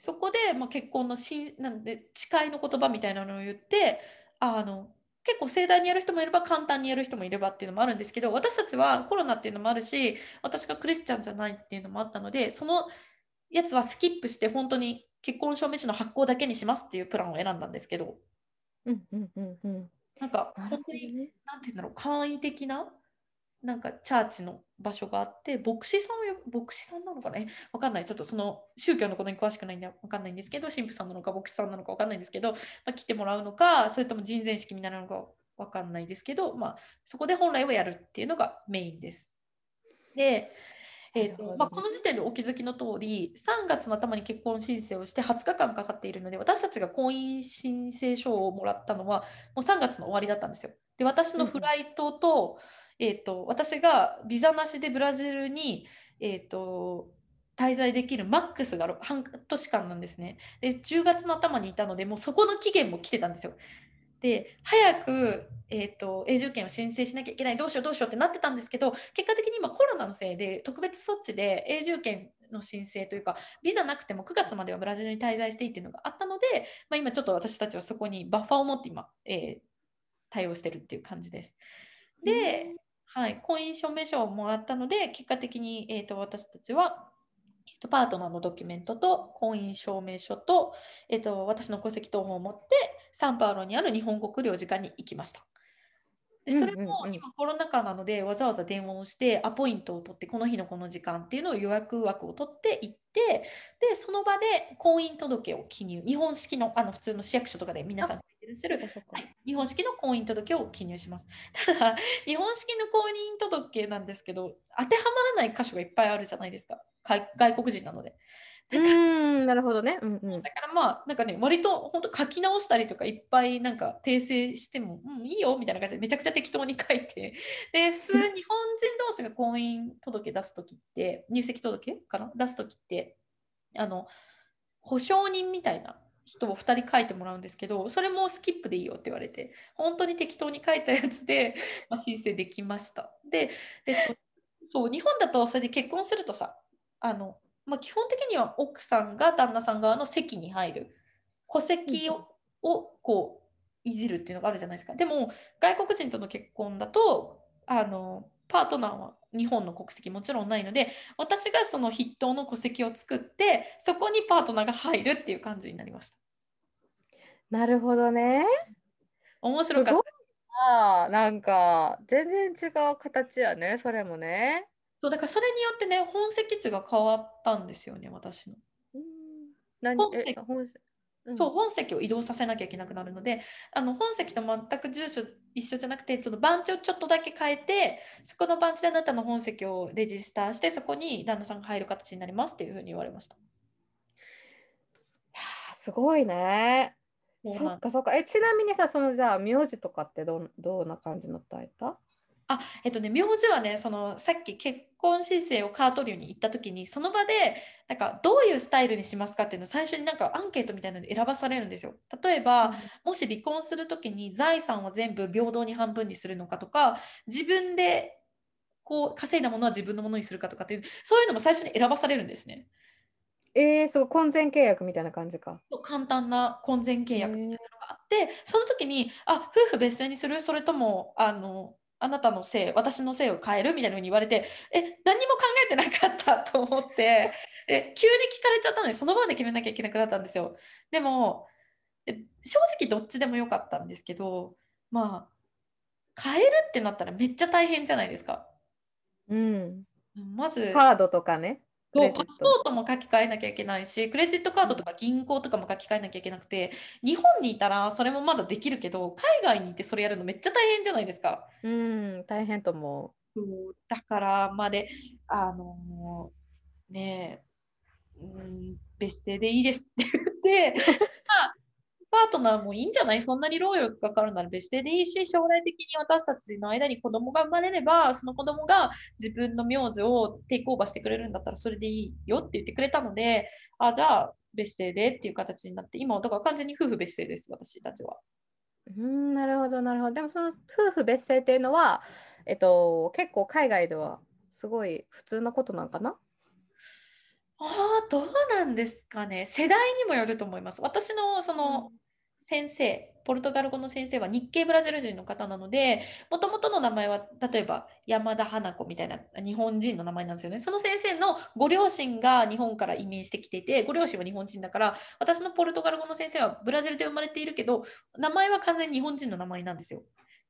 そこで、まあ、結婚のしなんで誓いの言葉みたいなのを言ってあの結構盛大にやる人もいれば簡単にやる人もいればっていうのもあるんですけど私たちはコロナっていうのもあるし私がクリスチャンじゃないっていうのもあったのでそのやつはスキップして本当に結婚証明書の発行だけにしますっていうプランを選んだんですけど、うんうんうんうん、なんか本当に、ね、なんて言うんだろう簡易的ななんかチャーチの場所があって牧師さんを牧師さんなのかねわかんないちょっとその宗教のことに詳しくないんでわかんないんですけど神父さんなのか牧師さんなのかわかんないんですけど、まあ、来てもらうのかそれとも人前式になるのかわかんないですけど、まあ、そこで本来はやるっていうのがメインです。で、えーとまあ、この時点でお気づきの通り3月の頭に結婚申請をして20日間かかっているので私たちが婚姻申請書をもらったのはもう3月の終わりだったんですよ。で私のフライトと、うんえーと、私がビザなしでブラジルに、えーと、滞在できるマックスが半年間なんですね。で10月の頭にいたのでもうそこの期限も来てたんですよ。で早く、えーと、永住権を申請しなきゃいけないどうしようどうしようってなってたんですけど結果的に今コロナのせいで特別措置で永住権の申請というかビザなくても9月まではブラジルに滞在していいっていうのがあったので、まあ、今ちょっと私たちはそこにバッファーを持って今、えー、対応してるっていう感じです。で、はい、婚姻証明書をもらったので、結果的に、えーと、私たちは、えーと、パートナーのドキュメントと婚姻証明書と,、えーと、私の戸籍謄本を持って、サンパウロにある日本国領事館に行きました。でそれも今コロナ禍なのでわざわざ電話をしてアポイントを取ってこの日のこの時間っていうのを予約枠を取って行ってでその場で婚姻届を記入日本式のあの普通の市役所とかで皆さんはい、日本式の婚姻届を記入します。ただ、日本式の婚姻届なんですけど、当てはまらない箇所がいっぱいあるじゃないですか、外国人なので。だから。なるほどね、うんうん、だからまあなんかね割と本当書き直したりとかいっぱいなんか訂正しても、うん、いいよみたいな感じでめちゃくちゃ適当に書いて。で普通日本人同士が婚姻届出す時って入籍届かな？出す時ってあの保証人みたいな人を2人書いてもらうんですけどそれもスキップでいいよって言われて本当に適当に書いたやつで、まあ、申請できました。で、えっと、そう日本だとそれで結婚するとさあの、まあ、基本的には奥さんが旦那さん側の席に入る。戸籍を,、をこういじるっていうのがあるじゃないですか。でも外国人との結婚だとあのパートナーは日本の国籍もちろんないので私がその筆頭の戸籍を作ってそこにパートナーが入るっていう感じになりました。なるほどね。面白かった。あなんか全然違う形やねそれもねそうだからそれによってね本籍地が変わったんですよね私の。本籍え本籍？うん。そう本籍を移動させなきゃいけなくなるのであの本籍と全く住所一緒じゃなくてちょっと番地をちょっとだけ変えてそこの番地であなたの本籍をレジスターしてそこに旦那さんが入る形になりますっていうふうに言われました。いすごいね。そっかそっか。えちなみにさそのじゃあ名字とかってどんどんな感じのタイプあえっとね名字はねそのさっき結婚申請をカートリューに行った時にその場でなんかどういうスタイルにしますかっていうのを最初になんかアンケートみたいなので選ばされるんですよ。例えば、もし離婚する時に財産を全部平等に半分にするのかとか自分でこう稼いだものは自分のものにするかとかっていうそういうのも最初に選ばされるんですね。えー、そう婚前契約みたいな感じか簡単な婚前契約みたいなのがあってその時にあ夫婦別姓にする？それともあのあなたの姓私の姓を変えるみたいなふうに言われてえ何にも考えてなかったと思って え急に聞かれちゃったのでその場で決めなきゃいけなくなったんですよ。でもえ正直どっちでもよかったんですけどまあ変えるってなったらめっちゃ大変じゃないですか。うん。まずカードとかね。クそうパスポートも書き換えなきゃいけないしクレジットカードとか銀行とかも書き換えなきゃいけなくて日本にいたらそれもまだできるけど海外に行ってそれやるのめっちゃ大変じゃないですか。うん大変と思そうだからまであのねえ、うん、別姓でいいですって言って、まあ、パートナーもいいんじゃない？そんなに労力かかるなら別姓でいいし将来的に私たちの間に子供が生まれればその子供が自分の名字をテイクオーバーしてくれるんだったらそれでいいよって言ってくれたのであじゃあ別姓でっていう形になって今だから完全に夫婦別姓です私たちは。うんなるほどなるほど。でもその夫婦別姓っていうのはえっと結構海外ではすごい普通のことなんかな？ああ、どうなんですかね。世代にもよると思います。私のその先生、ポルトガル語の先生は日系ブラジル人の方なので、もともとの名前は例えば山田花子みたいな日本人の名前なんですよね。その先生のご両親が日本から移民してきていて、ご両親は日本人だから、私のポルトガル語の先生はブラジルで生まれているけど、名前は完全に日本人の名前なんですよ。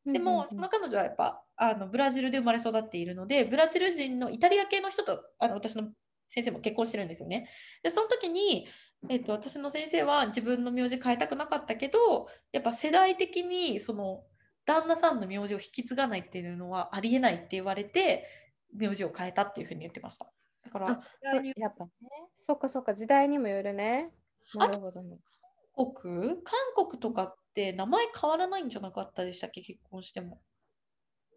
でも、その彼女はやっぱあのブラジルで生まれ育っているので、ブラジル人のイタリア系の人とあの私の先生も結婚してるんですよね。で、その時に、えっと、私の先生は自分の名字変えたくなかったけど、やっぱ世代的にその旦那さんの名字を引き継がないっていうのはありえないって言われて、名字を変えたっていうふうに言ってました。だから、やっぱね。そっかそっか時代にもよるね。なるほどね。韓国？韓国とかって名前変わらないんじゃなかったでしたっけ、結婚しても。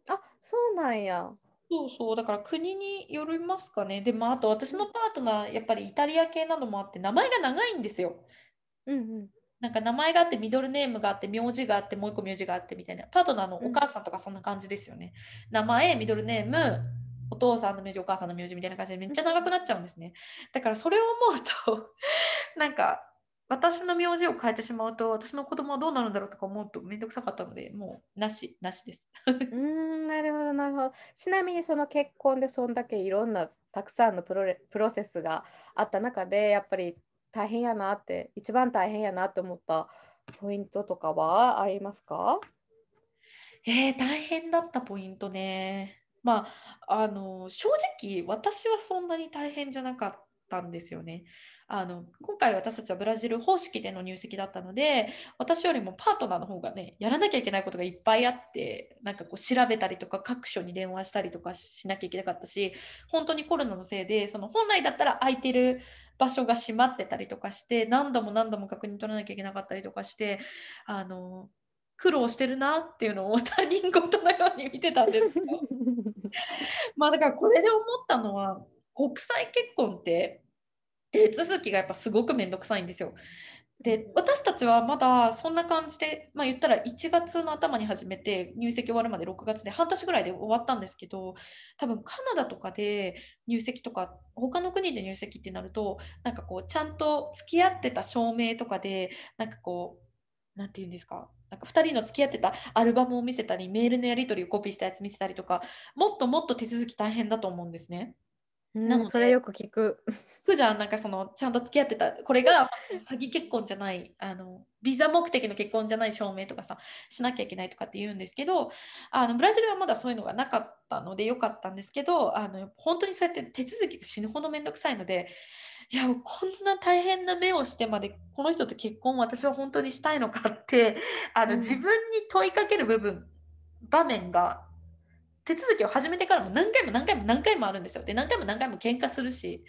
あそうなんやそうそう、だから国によりますかね。でも、あと私のパートナー、やっぱりイタリア系などもあって、名前が長いんですよ。うんうんなんか名前があって、ミドルネームがあって、名字があって、もう一個名字があってみたいな。パートナーのお母さんとかそんな感じですよね。名前、ミドルネーム、お父さんの名字、お母さんの名字みたいな感じでめっちゃ長くなっちゃうんですね。だからそれを思うと、なんか私の名字を変えてしまうと、私の子供はどうなるんだろうとか思うとめんどくさかったので、もうなし、なしです。うーんなるほどなるほどちなみにその結婚でそんだけいろんなたくさんのプロレプロセスがあった中でやっぱり大変やなって一番大変やなって思ったポイントとかはありますか？えー、大変だったポイントね。まあ、あの、正直、私はそんなに大変じゃなかったんですよね。あの、今回私たちはブラジル方式での入籍だったので、私よりもパートナーの方がね、やらなきゃいけないことがいっぱいあって、なんかこう調べたりとか、各所に電話したりとかしなきゃいけなかったし、本当にコロナのせいで、その本来だったら空いてる場所が閉まってたりとかして、何度も何度も確認取らなきゃいけなかったりとかして、あの、苦労してるなっていうのを他人事のように見てたんですけど まあだからこれで思ったのは国際結婚って手続きがやっぱすごくめんどくさいんですよ。で私たちはまだそんな感じで、まあ、言ったら1月の頭に始めて入籍終わるまで6月で半年ぐらいで終わったんですけど多分カナダとかで入籍とか他の国で入籍ってなるとなんかこうちゃんと付き合ってた証明とかでなんかこう何て言うんですかなんか2人の付き合ってたアルバムを見せたりメールのやり取りをコピーしたやつ見せたりとかもっともっと手続き大変だと思うんですね。なのそれよく聞く。普段なんかそのちゃんと付き合ってたこれが詐欺結婚じゃないあのビザ目的の結婚じゃない証明とかさしなきゃいけないとかって言うんですけどあのブラジルはまだそういうのがなかったのでよかったんですけどあの本当にそうやって手続きが死ぬほどめんどくさいのでいやこんな大変な目をしてまでこの人と結婚を私は本当にしたいのかってあの、うん、自分に問いかける部分場面が手続きを始めてからも何回も何回も何回もあるんですよ。で、何回も何回も喧嘩するし。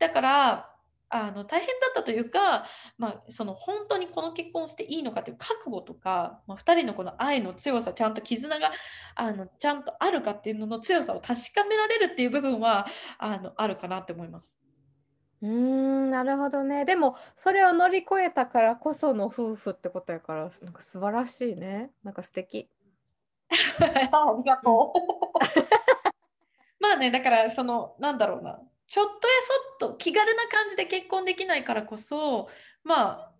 だから、あの大変だったというか、まあ、その本当にこの結婚していいのかという覚悟とか、まあ、2人のこの愛の強さちゃんと絆があのちゃんとあるかっていうのの強さを確かめられるっていう部分はあのあるかなって思います。うーんなるほどね。でもそれを乗り越えたからこその夫婦ってことやからなんか素晴らしいね。なんか素敵。ありがとう。まあね、だからその、なんだろうな、ちょっとやそっと気軽な感じで結婚できないからこそ、まあ、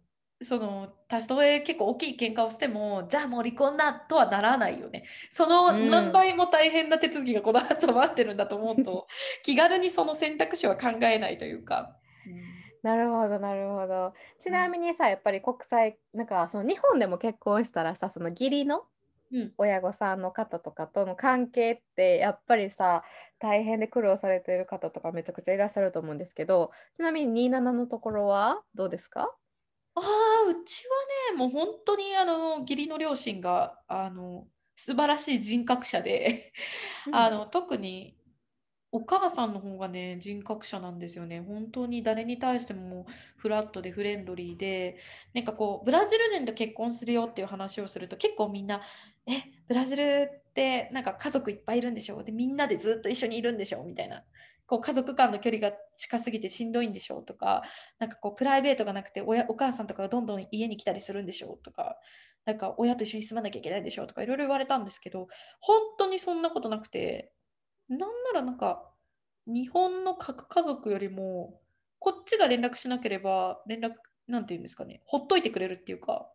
そのたとえ結構大きい喧嘩をしてもじゃあもう離婚だとはならないよね。その何倍も大変な手続きがこの後待ってるんだと思うと、気軽にその選択肢は考えないというか。なるほどなるほど。ちなみにさやっぱり国際なんかその日本でも結婚したらさその義理の親御さんの方とかとの関係ってやっぱりさ大変で苦労されている方とかめちゃくちゃいらっしゃると思うんですけどちなみに27のところはどうですか？あうちはねもう本当にあの義理の両親があの素晴らしい人格者で あの特にお母さんの方がね、人格者なんですよね。本当に誰に対してもフラットでフレンドリーで、なんかこう、ブラジル人と結婚するよっていう話をすると、結構みんな、え、ブラジルってなんか家族いっぱいいるんでしょで、みんなでずっと一緒にいるんでしょみたいな。こう家族間の距離が近すぎてしんどいんでしょう？とか、なんかこうプライベートがなくて親お母さんとかがどんどん家に来たりするんでしょう？とか、なんか親と一緒に住まなきゃいけないでしょう？とかいろいろ言われたんですけど、本当にそんなことなくて、なんならなんか、日本の核家族よりも、こっちが連絡しなければ、連絡、なんていうんですかね、ほっといてくれるっていうか。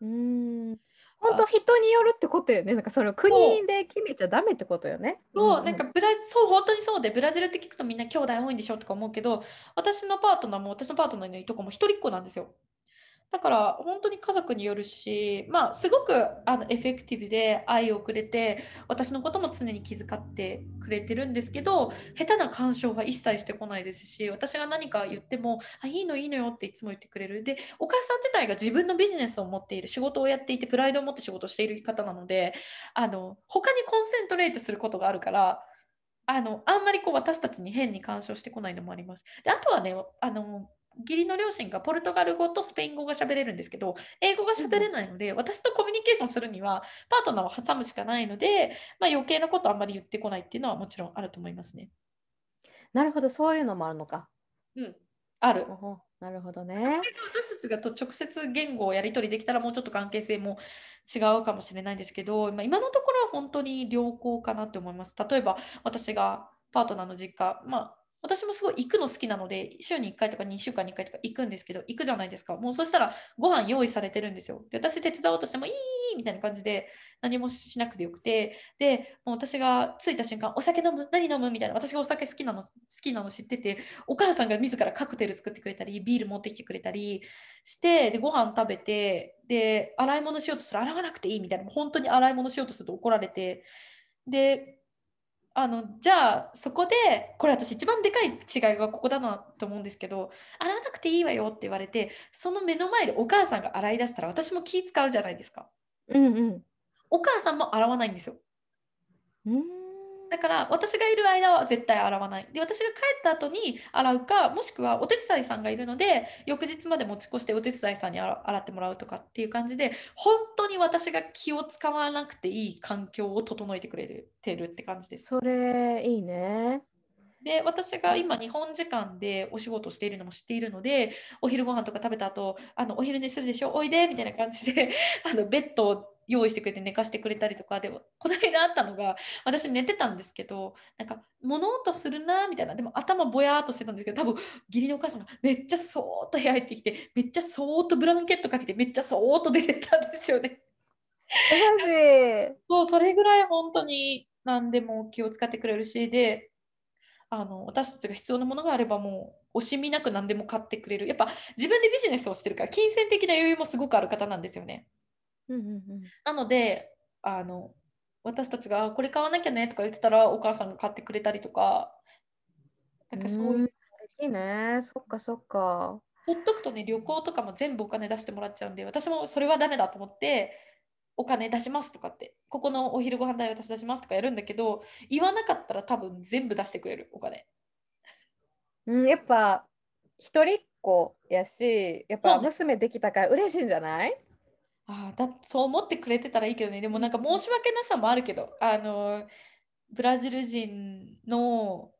うん。本当人によるってことよね。なんかそれを国で決めちゃダメってことよね。そう、なんかブラそう、本当にそうで、ブラジルって聞くとみんな兄弟多いんでしょとか思うけど、私のパートナーも、私のパートナーのいとこも一人っ子なんですよ。だから本当に家族によるし、まあ、すごくあのエフェクティブで愛をくれて私のことも常に気遣ってくれてるんですけど下手な干渉は一切してこないですし私が何か言ってもあいいのいいのよっていつも言ってくれるでお母さん自体が自分のビジネスを持っている仕事をやっていてプライドを持って仕事をしている方なのであの他にコンセントレートすることがあるからあのあんまりこう私たちに変に干渉してこないのもあります。であとはねあの義理の両親がポルトガル語とスペイン語が喋れるんですけど英語が喋れないので、私とコミュニケーションするにはパートナーを挟むしかないので、まあ、余計なことあんまり言ってこないっていうのはもちろんあると思いますね。なるほどそういうのもあるのか。うんある。なるほどね。私たちがと直接言語をやり取りできたらもうちょっと関係性も違うかもしれないんですけど、まあ、今のところは本当に良好かなって思います。例えば私がパートナーの実家、まあ、私もすごい行くの好きなので、週に1回とか2週間に1回とか行くんですけど、行くじゃないですか。もうそしたらご飯用意されてるんですよ。で、私手伝おうとしてもいいみたいな感じで何もしなくてよくて、で、もう私が着いた瞬間、お酒飲む？何飲む？みたいな、私がお酒好きなの、好きなの知ってて、お母さんが自らカクテル作ってくれたり、ビール持ってきてくれたりして、で、ご飯食べて、で、洗い物しようとしたら洗わなくていいみたいな、本当に洗い物しようとすると怒られて、で、あのじゃあそこでこれ私一番でかい違いがここだなと思うんですけど洗わなくていいわよって言われてその目の前でお母さんが洗い出したら私も気使うじゃないですか。うんうん、お母さんも洗わないんですよ。うんだから私がいる間は絶対洗わない。で、私が帰った後に洗うか、もしくはお手伝いさんがいるので、翌日まで持ち越してお手伝いさんに洗ってもらうとかっていう感じで、本当に私が気を使わなくていい環境を整えてくれてるって感じです。それいいね。で私が今日本時間でお仕事しているのも知っているのでお昼ご飯とか食べた後あのお昼寝するでしょ？おいでみたいな感じであのベッドを用意してくれて寝かしてくれたりとかでこの間あったのが私寝てたんですけどなんか物音するなみたいなでも頭ぼやーっとしてたんですけど多分義理のお母さんがめっちゃそーっと部屋入ってきてめっちゃそーっとブランケットかけてめっちゃそーっと出てったんですよね。そうそれぐらい本当に何でも気を使ってくれるしであの私たちが必要なものがあればもう惜しみなく何でも買ってくれるやっぱ自分でビジネスをしてるから金銭的な余裕もすごくある方なんですよね。うんうんうん、なのであの私たちがこれ買わなきゃねとか言ってたらお母さんが買ってくれたりとかなんかそういういいね。そっかそっか。ほっとくとね旅行とかも全部お金出してもらっちゃうんで私もそれはダメだと思ってお金出しますとかってここのお昼ご飯代私出しますとかやるんだけど言わなかったら多分全部出してくれるお金。うんやっぱ一人っ子やしやっぱ娘できたから嬉しいんじゃない？あだそう思ってくれてたらいいけどね。でもなんか申し訳なさもあるけどあのブラジル人の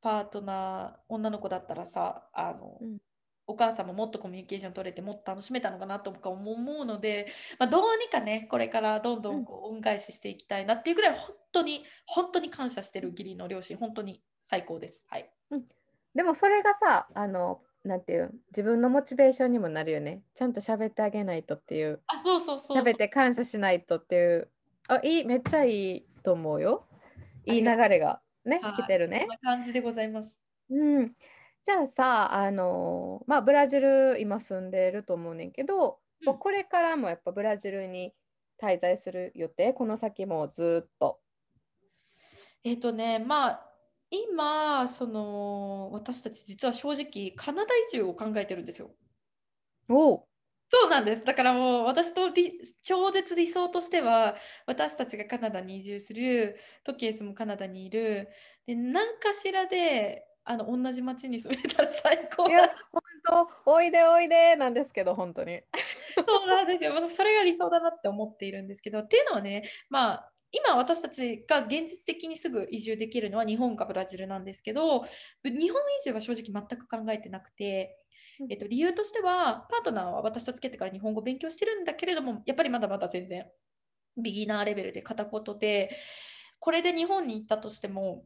パートナー女の子だったらさあの、うん、お母さんももっとコミュニケーション取れてもっと楽しめたのかなとか思うので、まあ、どうにかねこれからどんどんこう恩返ししていきたいなっていうぐらい本当に本当に感謝してる義理の両親本当に最高です。はい、うん、でもそれがさあのなんていう自分のモチベーションにもなるよね。ちゃんと喋ってあげないとっていう。あそうそうそう食べて感謝しないとっていう。あいいめっちゃいいと思うよ。いい流れがね来てるね。そんな感じでございます。うん。じゃあさあのまあブラジル今住んでると思うねんけど、うん、これからもやっぱブラジルに滞在する予定？この先もずっと。えっ、ー、とねまあ今その私たち実は正直カナダ移住を考えてるんですよ。おそうなんです。だからもう私と超絶理想としては私たちがカナダに移住するトキエスもカナダにいる。で何かしらであの同じ町に住めたら最高。いや本当。おいでおいでなんですけど本当に。そうなんですよ。それが理想だなって思っているんですけど。っていうのはねまあ今私たちが現実的にすぐ移住できるのは日本かブラジルなんですけど日本移住は正直全く考えてなくて、えっと、理由としてはパートナーは私とつけてから日本語を勉強してるんだけれどもやっぱりまだまだ全然ビギナーレベルで片言でこれで日本に行ったとしても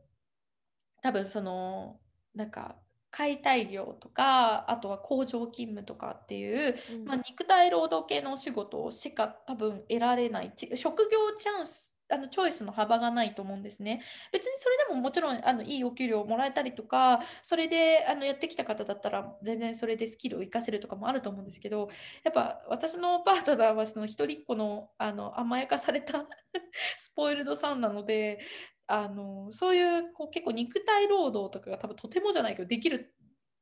多分そのなんか解体業とかあとは工場勤務とかっていう、うん、まあ、肉体労働系のお仕事しか多分得られない。職業チャンスあのチョイスの幅がないと思うんですね。別にそれでももちろんあのいいお給料をもらえたりとかそれであのやってきた方だったら全然それでスキルを活かせるとかもあると思うんですけどやっぱ私のパートナーはその一人っ子のあの甘やかされた スポイルドさんなのであのそういうこう結構肉体労働とかが多分とてもじゃないけどできる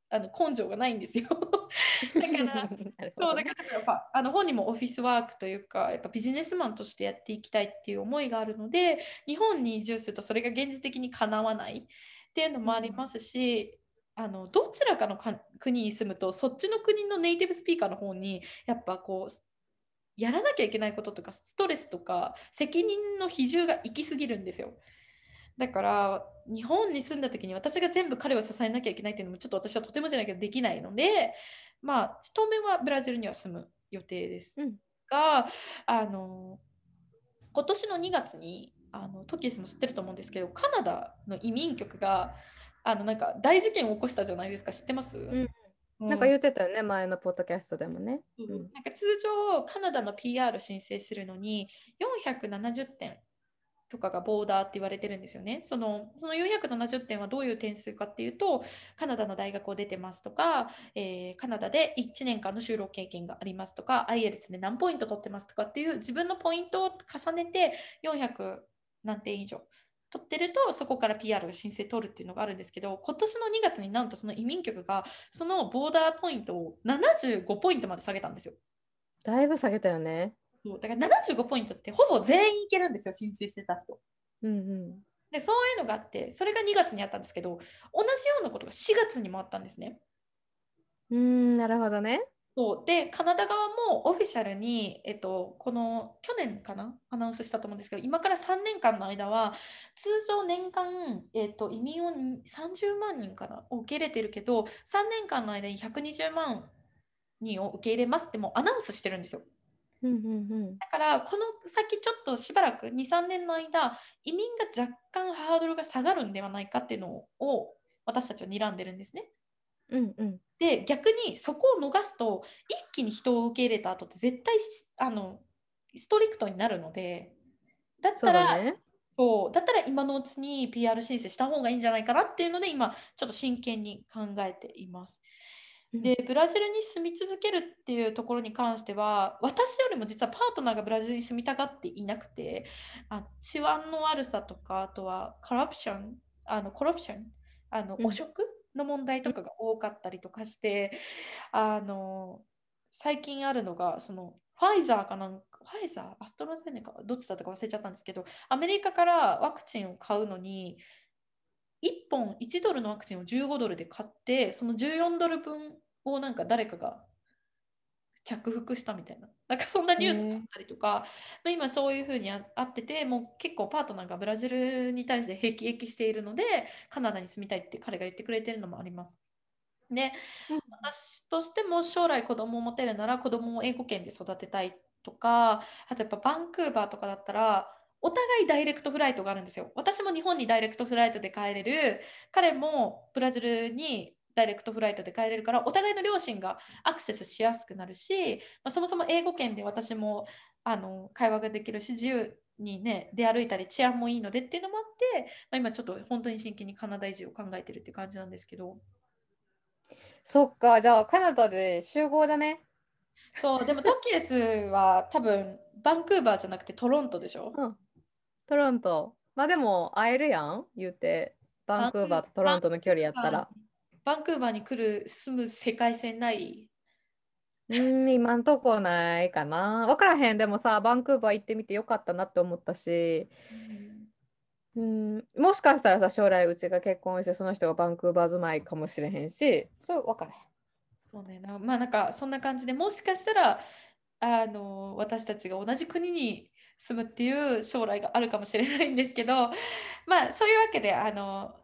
あの根性がないんですよ。だからそうだからやっぱあの本人もオフィスワークというかやっぱビジネスマンとしてやっていきたいっていう思いがあるので日本に移住するとそれが現実的にかなわないっていうのもありますし、うん、あのどちらかの国に住むとそっちの国のネイティブスピーカーの方にやっぱこうやらなきゃいけないこととかストレスとか責任の比重が行き過ぎるんですよ。だから日本に住んだ時に私が全部彼を支えなきゃいけないっていうのもちょっと私はとてもじゃないけどできないのでまあ当面はブラジルには住む予定です、うん、があの今年の2月にあのトキエスも知ってると思うんですけどカナダの移民局があのなんか大事件を起こしたじゃないですか。知ってます、うん。なんか言ってたよね、前のポッドキャストでもね。うん、なんか通常、カナダの PR 申請するのに470点とかがボーダーって言われてるんですよね。そのその470点はどういう点数かっていうと、カナダの大学を出てますとか、えー、カナダで1年間の就労経験がありますとか、IELTS で何ポイント取ってますとかっていう自分のポイントを重ねて400何点以上取ってると、そこから PR 申請取るっていうのがあるんですけど、今年の2月になんとその移民局がそのボーダーポイントを75ポイントまで下げたんですよ。だいぶ下げたよね。そうだから75ポイントってほぼ全員いけるんですよ申請してた人。うんうん、でそういうのがあってそれが2月にあったんですけど同じようなことが4月にもあったんですね。うんなるほどね。そうでカナダ側もオフィシャルに、えっと、この去年かな？アナウンスしたと思うんですけど今から3年間の間は通常年間、えっと、移民を30万人かな？を受け入れてるけど3年間の間に120万人を受け入れますってもうアナウンスしてるんですよ。うんうんうん、だからこの先ちょっとしばらく23年の間移民が若干ハードルが下がるんではないかっていうのを私たちは睨んでるんですね。うんうん、で逆にそこを逃すと一気に人を受け入れた後って絶対あのストリクトになるのでだったらそう、ね、だったら今のうちに PR 申請した方がいいんじゃないかなっていうので今ちょっと真剣に考えています。でブラジルに住み続けるっていうところに関しては私よりも実はパートナーがブラジルに住みたがっていなくてあ治安の悪さとかあとはカラプションあのコラプションあの汚職、の問題とかが多かったりとかして、あの最近あるのがそのファイザーかなんかファイザー？アストラゼネカ？どっちだったか忘れちゃったんですけどアメリカからワクチンを買うのに1本1ドルのワクチンを15ドルで買ってその14ドル分をなんか誰かが着服したみたいななんかそんなニュースがあったりとか、まあ、今そういうふうにあっててもう結構パートナーがブラジルに対して辟易しているのでカナダに住みたいって彼が言ってくれてるのもあります。で、私としても将来子供を持てるなら子供を英語圏で育てたいとかあとやっぱバンクーバーとかだったらお互いダイレクトフライトがあるんですよ。私も日本にダイレクトフライトで帰れる。彼もブラジルにダイレクトフライトで帰れるからお互いの両親がアクセスしやすくなるし、まあ、そもそも英語圏で私もあの会話ができるし自由にね出歩いたり治安もいいのでっていうのもあって、まあ、今ちょっと本当に真剣にカナダ移住を考えてるって感じなんですけど。そっか。じゃあカナダで集合だね。そう。でもトキエスは多分バンクーバーじゃなくてトロントでしょ、うん、トロント。まあでも会えるやん？言うて。バンクーバーとトロントの距離やったら。バンクーバーに来る住む世界線ない？うん今んとこないかな。分からへん。でもさバンクーバー行ってみてよかったなって思ったし、うん、もしかしたらさ将来うちが結婚してその人がバンクーバー住まいかもしれへんし。そう分からへん。そうねな。まあなんかそんな感じでもしかしたらあの私たちが同じ国に住むっていう将来があるかもしれないんですけどまあそういうわけであの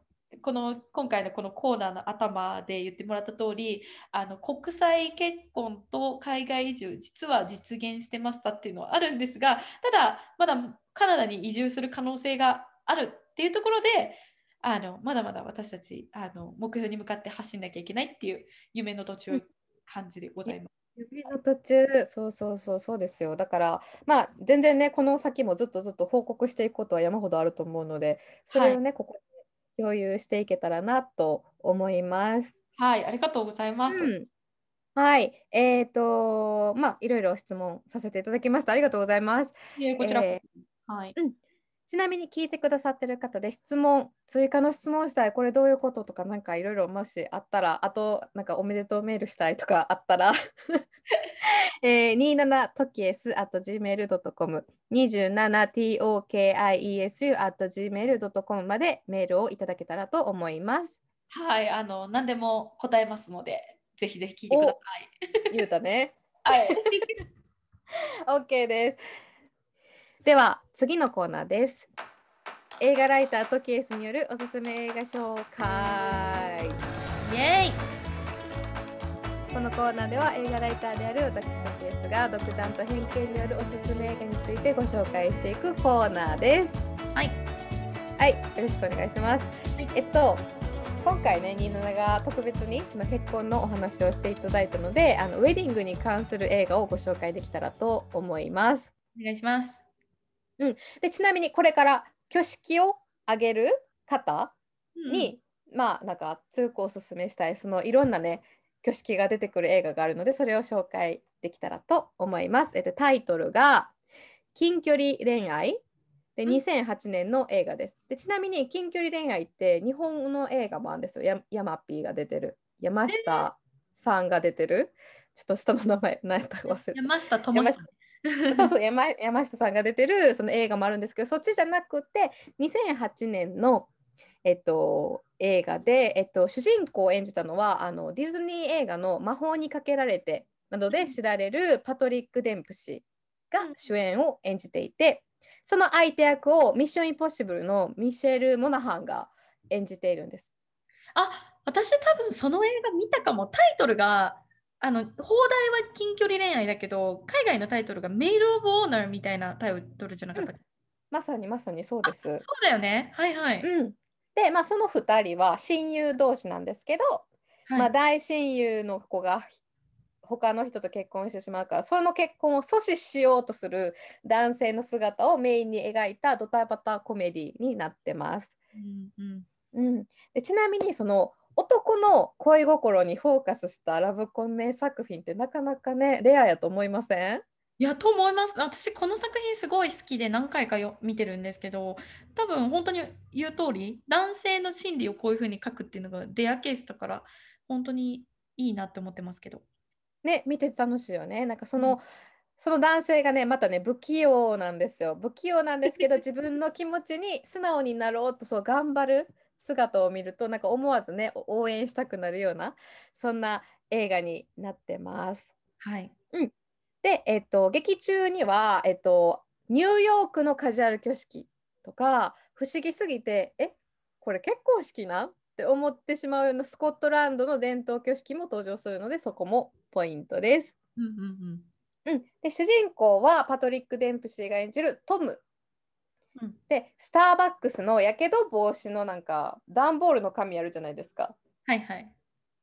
この今回のこのコーナーの頭で言ってもらった通りあの国際結婚と海外移住実は実現してましたっていうのはあるんですがただまだカナダに移住する可能性があるっていうところであのまだまだ私たちあの目標に向かって走んなきゃいけないっていう夢の途中感じでございます。指の途中、そうそうそうそうですよ。だから、まあ、全然ね、この先もずっとずっと報告していくことは山ほどあると思うので、それをね、はい、ここ共有していけたらなと思います。はい、ありがとうございます。うん、はい、えっ、ー、と、まあ、いろいろ質問させていただきました。ありがとうございます。えー、こちら、えー、はい、うん。ちなみに聞いてくださってる方で質問、追加の質問したい、これどういうこととか、なんかいろいろもしあったら、あと、なんかおめでとうメールしたいとかあったら えー、27tokies.gmail.com、27tokiesu.gmail.com までメールをいただけたらと思います。はい、あの、何でも答えますので、ぜひぜひ聞いてください。言うたね。はい。OK です。では次のコーナーです。映画ライターとケースによるおすすめ映画紹介。イエーイこのコーナーでは映画ライターである私とケースが独断と偏見によるおすすめ映画についてご紹介していくコーナーです。はい。はい、よろしくお願いします。はい、えっと今回ね、ニーナナが特別にその結婚のお話をしていただいたので、あのウェディングに関する映画をご紹介できたらと思います。お願いします。うん、でちなみにこれから挙式を挙げる方に、うん、まあなんか強くおすすめしたいそのいろんなね挙式が出てくる映画があるのでそれを紹介できたらと思います。えっと、タイトルが「近距離恋愛」で2008年の映画です。でちなみに近距離恋愛って日本の映画もあるんですよ。ヤヤマピーが出てる。山下さんが出てる。ちょっと下の名前何やったか忘れた。山下智さん。そうそう山山下さんが出てるその映画もあるんですけどそっちじゃなくて2008年の、えっと、映画で、えっと、主人公を演じたのはあのディズニー映画の「魔法にかけられて」などで知られるパトリック・デンプシーが主演を演じていて、その相手役をミッション・インポッシブルのミシェル・モナハンが演じているんです。あ私多分その映画見たかも。タイトルがあの、放題は近距離恋愛だけど、海外のタイトルがメイド・オブ・オーナーみたいなタイトルじゃなかったっけ、うん、まさにまさにそうです。そうだよね。はいはい。うん、で、まあ、その2人は親友同士なんですけど、はい、まあ、大親友の子が他の人と結婚してしまうからその結婚を阻止しようとする男性の姿をメインに描いたドタバタコメディになってます。うんうん、うん、でちなみにその男の恋心にフォーカスしたラブコメ作品ってなかなかねレアやと思いません？いやと思います。私この作品すごい好きで何回かよ見てるんですけど多分本当に言う通り男性の心理をこういう風に書くっていうのがレアケースだから本当にいいなって思ってますけど。ね見てて楽しいよね。なんかその、うん、その男性がねまたね不器用なんですよ。不器用なんですけど自分の気持ちに素直になろうとそう頑張る姿を見るとなんか思わずね応援したくなるようなそんな映画になってます。はい、うん、で、えっと、劇中には、えっと、ニューヨークのカジュアル挙式とか不思議すぎてえこれ結婚式な？って思ってしまうようなスコットランドの伝統挙式も登場するのでそこもポイントです。うんうんうん。うん、で主人公はパトリック・デンプシーが演じるトムうん、でスターバックスのやけど防止のなんか段ボールの紙あるじゃないですか。はいはい。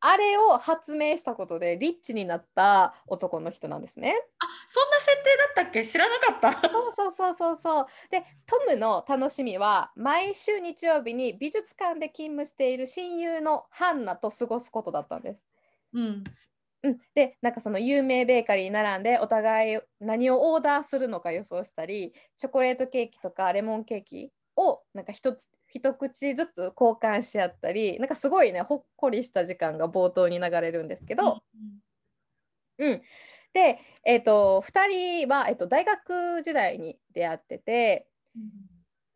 あれを発明したことでリッチになった男の人なんですね。あそんな設定だったっけ？知らなかった。そうそうそうそうそう。でトムの楽しみは毎週日曜日に美術館で勤務している親友のハンナと過ごすことだったんです。うん、うん、でなんかその有名ベーカリーに並んでお互い何をオーダーするのか予想したりチョコレートケーキとかレモンケーキをなんか一つ一口ずつ交換し合ったりなんかすごいねほっこりした時間が冒頭に流れるんですけど、うん、うん、で、えーと、2人は、えーと、大学時代に出会ってて、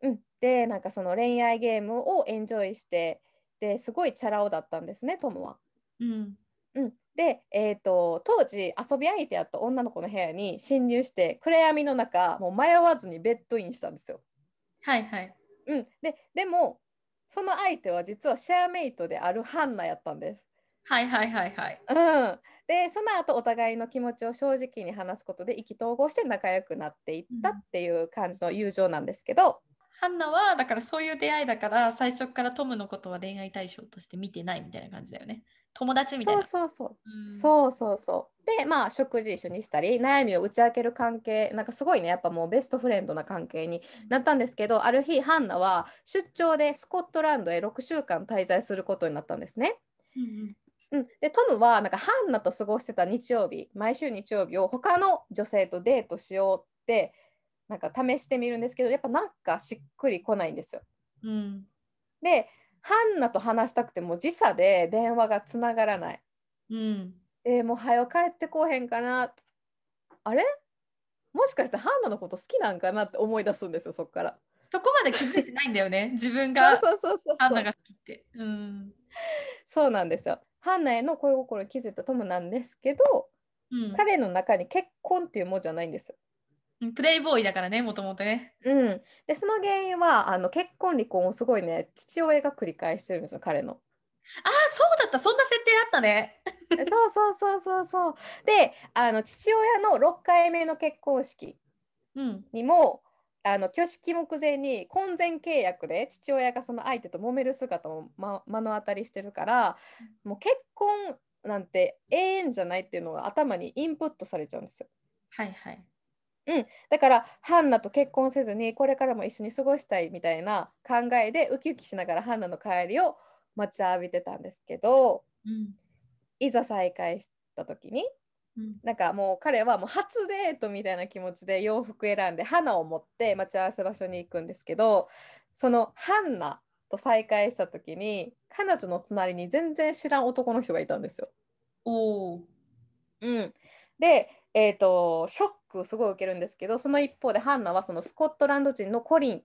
うん、うん、でなんかその恋愛ゲームをエンジョイしてですごいチャラ男だったんですねトムは。うん。うん、で、えーと、当時遊び相手やった女の子の部屋に侵入して暗闇の中もう迷わずにベッドインしたんですよ。はいはい。うん、ででもその相手は実はシェアメイトであるハンナやったんです。はいはいはいはい。うん、でその後お互いの気持ちを正直に話すことで意気投合して仲良くなっていったっていう感じの友情なんですけど。ハンナはだからそういう出会いだから最初からトムのことは恋愛対象として見てないみたいな感じだよね。友達みたいな。そうそうそう。うん、そうそうそう。で、まあ、食事一緒にしたり、悩みを打ち明ける関係、なんかすごいね、やっぱもうベストフレンドな関係になったんですけど、うん、ある日、ハンナは出張でスコットランドへ6週間滞在することになったんですね。うんうん、でトムはなんかハンナと過ごしてた日曜日毎週日曜日を他の女性とデートしようってなんか試してみるんですけどやっぱなんかしっくりこないんですよ。うん、でハンナと話したくても時差で電話がつながらない。うん。えー、もう早帰ってこうへんかな。あれ？もしかしてハンナのこと好きなんかなって思い出すんですよ、そこから。そこまで気づいてないんだよね、自分がそうそうそうハンナが好きって。うん、そうなんですよ。ハンナへの恋心に気づいたトムなんですけど、うん、彼の中に結婚っていうものじゃないんですよ。プレイボーイだからね、もともとね。うん。で、その原因は、あの結婚、離婚をすごいね、父親が繰り返してるんですよ、彼の。ああ、そうだった、そんな設定あったね。そうそうそうそうそう。で、あの父親の6回目の結婚式にも、うん、あの挙式目前に婚前契約で父親がその相手と揉める姿を、ま、目の当たりしてるから、もう結婚なんて永遠じゃないっていうのが頭にインプットされちゃうんですよ。はいはい。うん、だからハンナと結婚せずにこれからも一緒に過ごしたいみたいな考えでウキウキしながらハンナの帰りを待ちわびてたんですけど、うん、いざ再会した時に、うん、なんかもう彼はもう初デートみたいな気持ちで洋服選んで花を持って待ち合わせ場所に行くんですけどそのハンナと再会した時に彼女の隣に全然知らん男の人がいたんですよ。おうん、でえーと、ショックすごい受けるんですけどその一方でハンナはそのスコットランド人のコリン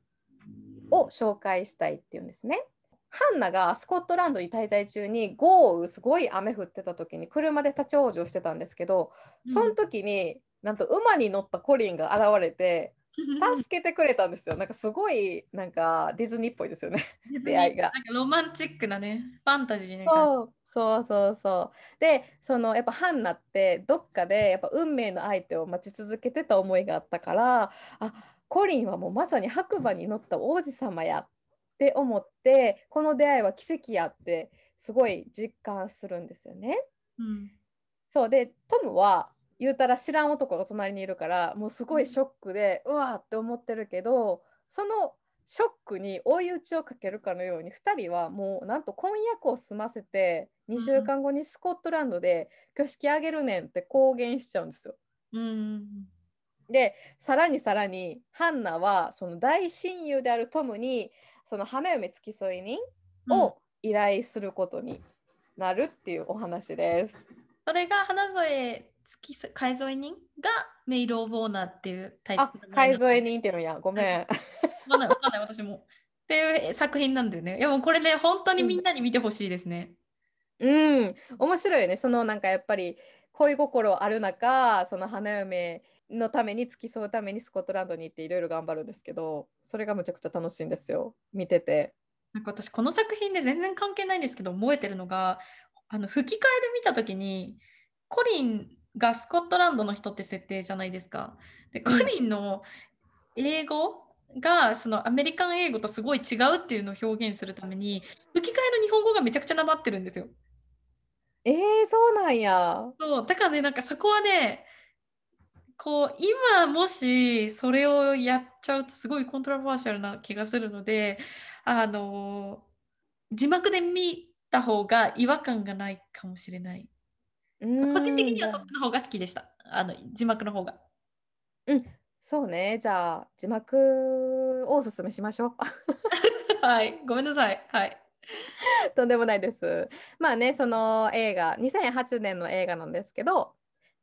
を紹介したいっていうんですね。ハンナがスコットランドに滞在中に豪雨すごい雨降ってた時に車で立ち往生してたんですけど、その時になんと馬に乗ったコリンが現れて 助けてくれたんですよ。なんかすごいなんかディズニーっぽいですよね。出会いが。なんかロマンチックなね、ファンタジーなそうそうそう。で、そのやっぱハンナってどっかでやっぱ運命の相手を待ち続けてた思いがあったから、あコリンはもうまさに白馬に乗った王子様やって思って、この出会いは奇跡やってすごい実感するんですよね。うん、そうでトムは言うたら知らん男が隣にいるからもうすごいショックで、うわーって思ってるけどそのショックに追い打ちをかけるかのように2人はもうなんと婚約を済ませて2週間後にスコットランドで挙式あげるねんって公言しちゃうんですよ。うん、でさらにさらにハンナはその大親友であるトムにその花嫁付き添い人を依頼することになるっていうお話です。それが花添月海添人がメイル・オブ・オーナーっていうタイプあ海添人っていうの？やごめん。わかんないわかんない私も。っていう作品なんだよね。いやもうこれね本当にみんなに見てほしいですね。うん、うん、面白いよね。そのなんかやっぱり恋心ある中その花嫁のために付き添うためにスコットランドに行っていろいろ頑張るんですけどそれがむちゃくちゃ楽しいんですよ見てて。なんか私この作品で全然関係ないんですけど覚えてるのがあの吹き替えで見た時にコリンがスコットランドの人って設定じゃないですか。でコリンの英語がそのアメリカン英語とすごい違うっていうのを表現するために吹き替えの日本語がめちゃくちゃなまってるんですよ。えー、そうなんや。そうだからねなんかそこはねこう今もしそれをやっちゃうとすごいコントラバーシャルな気がするのであの字幕で見た方が違和感がないかもしれない。個人的にはそっちの方が好きでした。あの字幕の方が。うん、そうね。じゃあ字幕をおすすめしましょう。はい、ごめんなさい。はい。とんでもないです。まあね、その映画、2008年の映画なんですけど、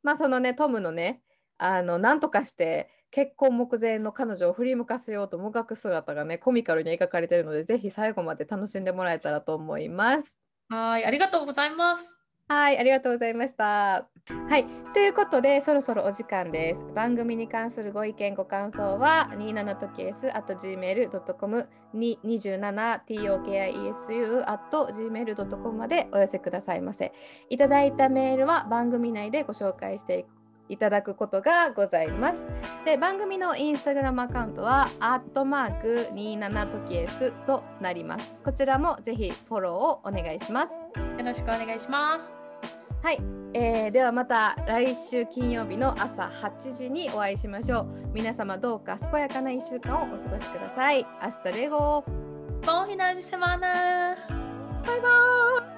まあそのね、トムのね、あの、なんとかして結婚目前の彼女を振り向かせようともがく姿がね、コミカルに描かれているので、ぜひ最後まで楽しんでもらえたらと思います。はい、ありがとうございます。はい、ありがとうございました。はい、ということで、そろそろお時間です。番組に関するご意見、ご感想は、27とケース at gmail.com、27tokiesu at gmail.com までお寄せくださいませ。いただいたメールは番組内でご紹介していただくことがございます。で番組のインスタグラムアカウントは、アットマーク27トキエスとなります。こちらもぜひフォローをお願いします。よろしくお願いします。はい、えー、ではまた来週金曜日の朝8時にお会いしましょう。皆様どうか健やかな1週間をお過ごしください。アスタレゴ。Bom final de semana! Bye bye!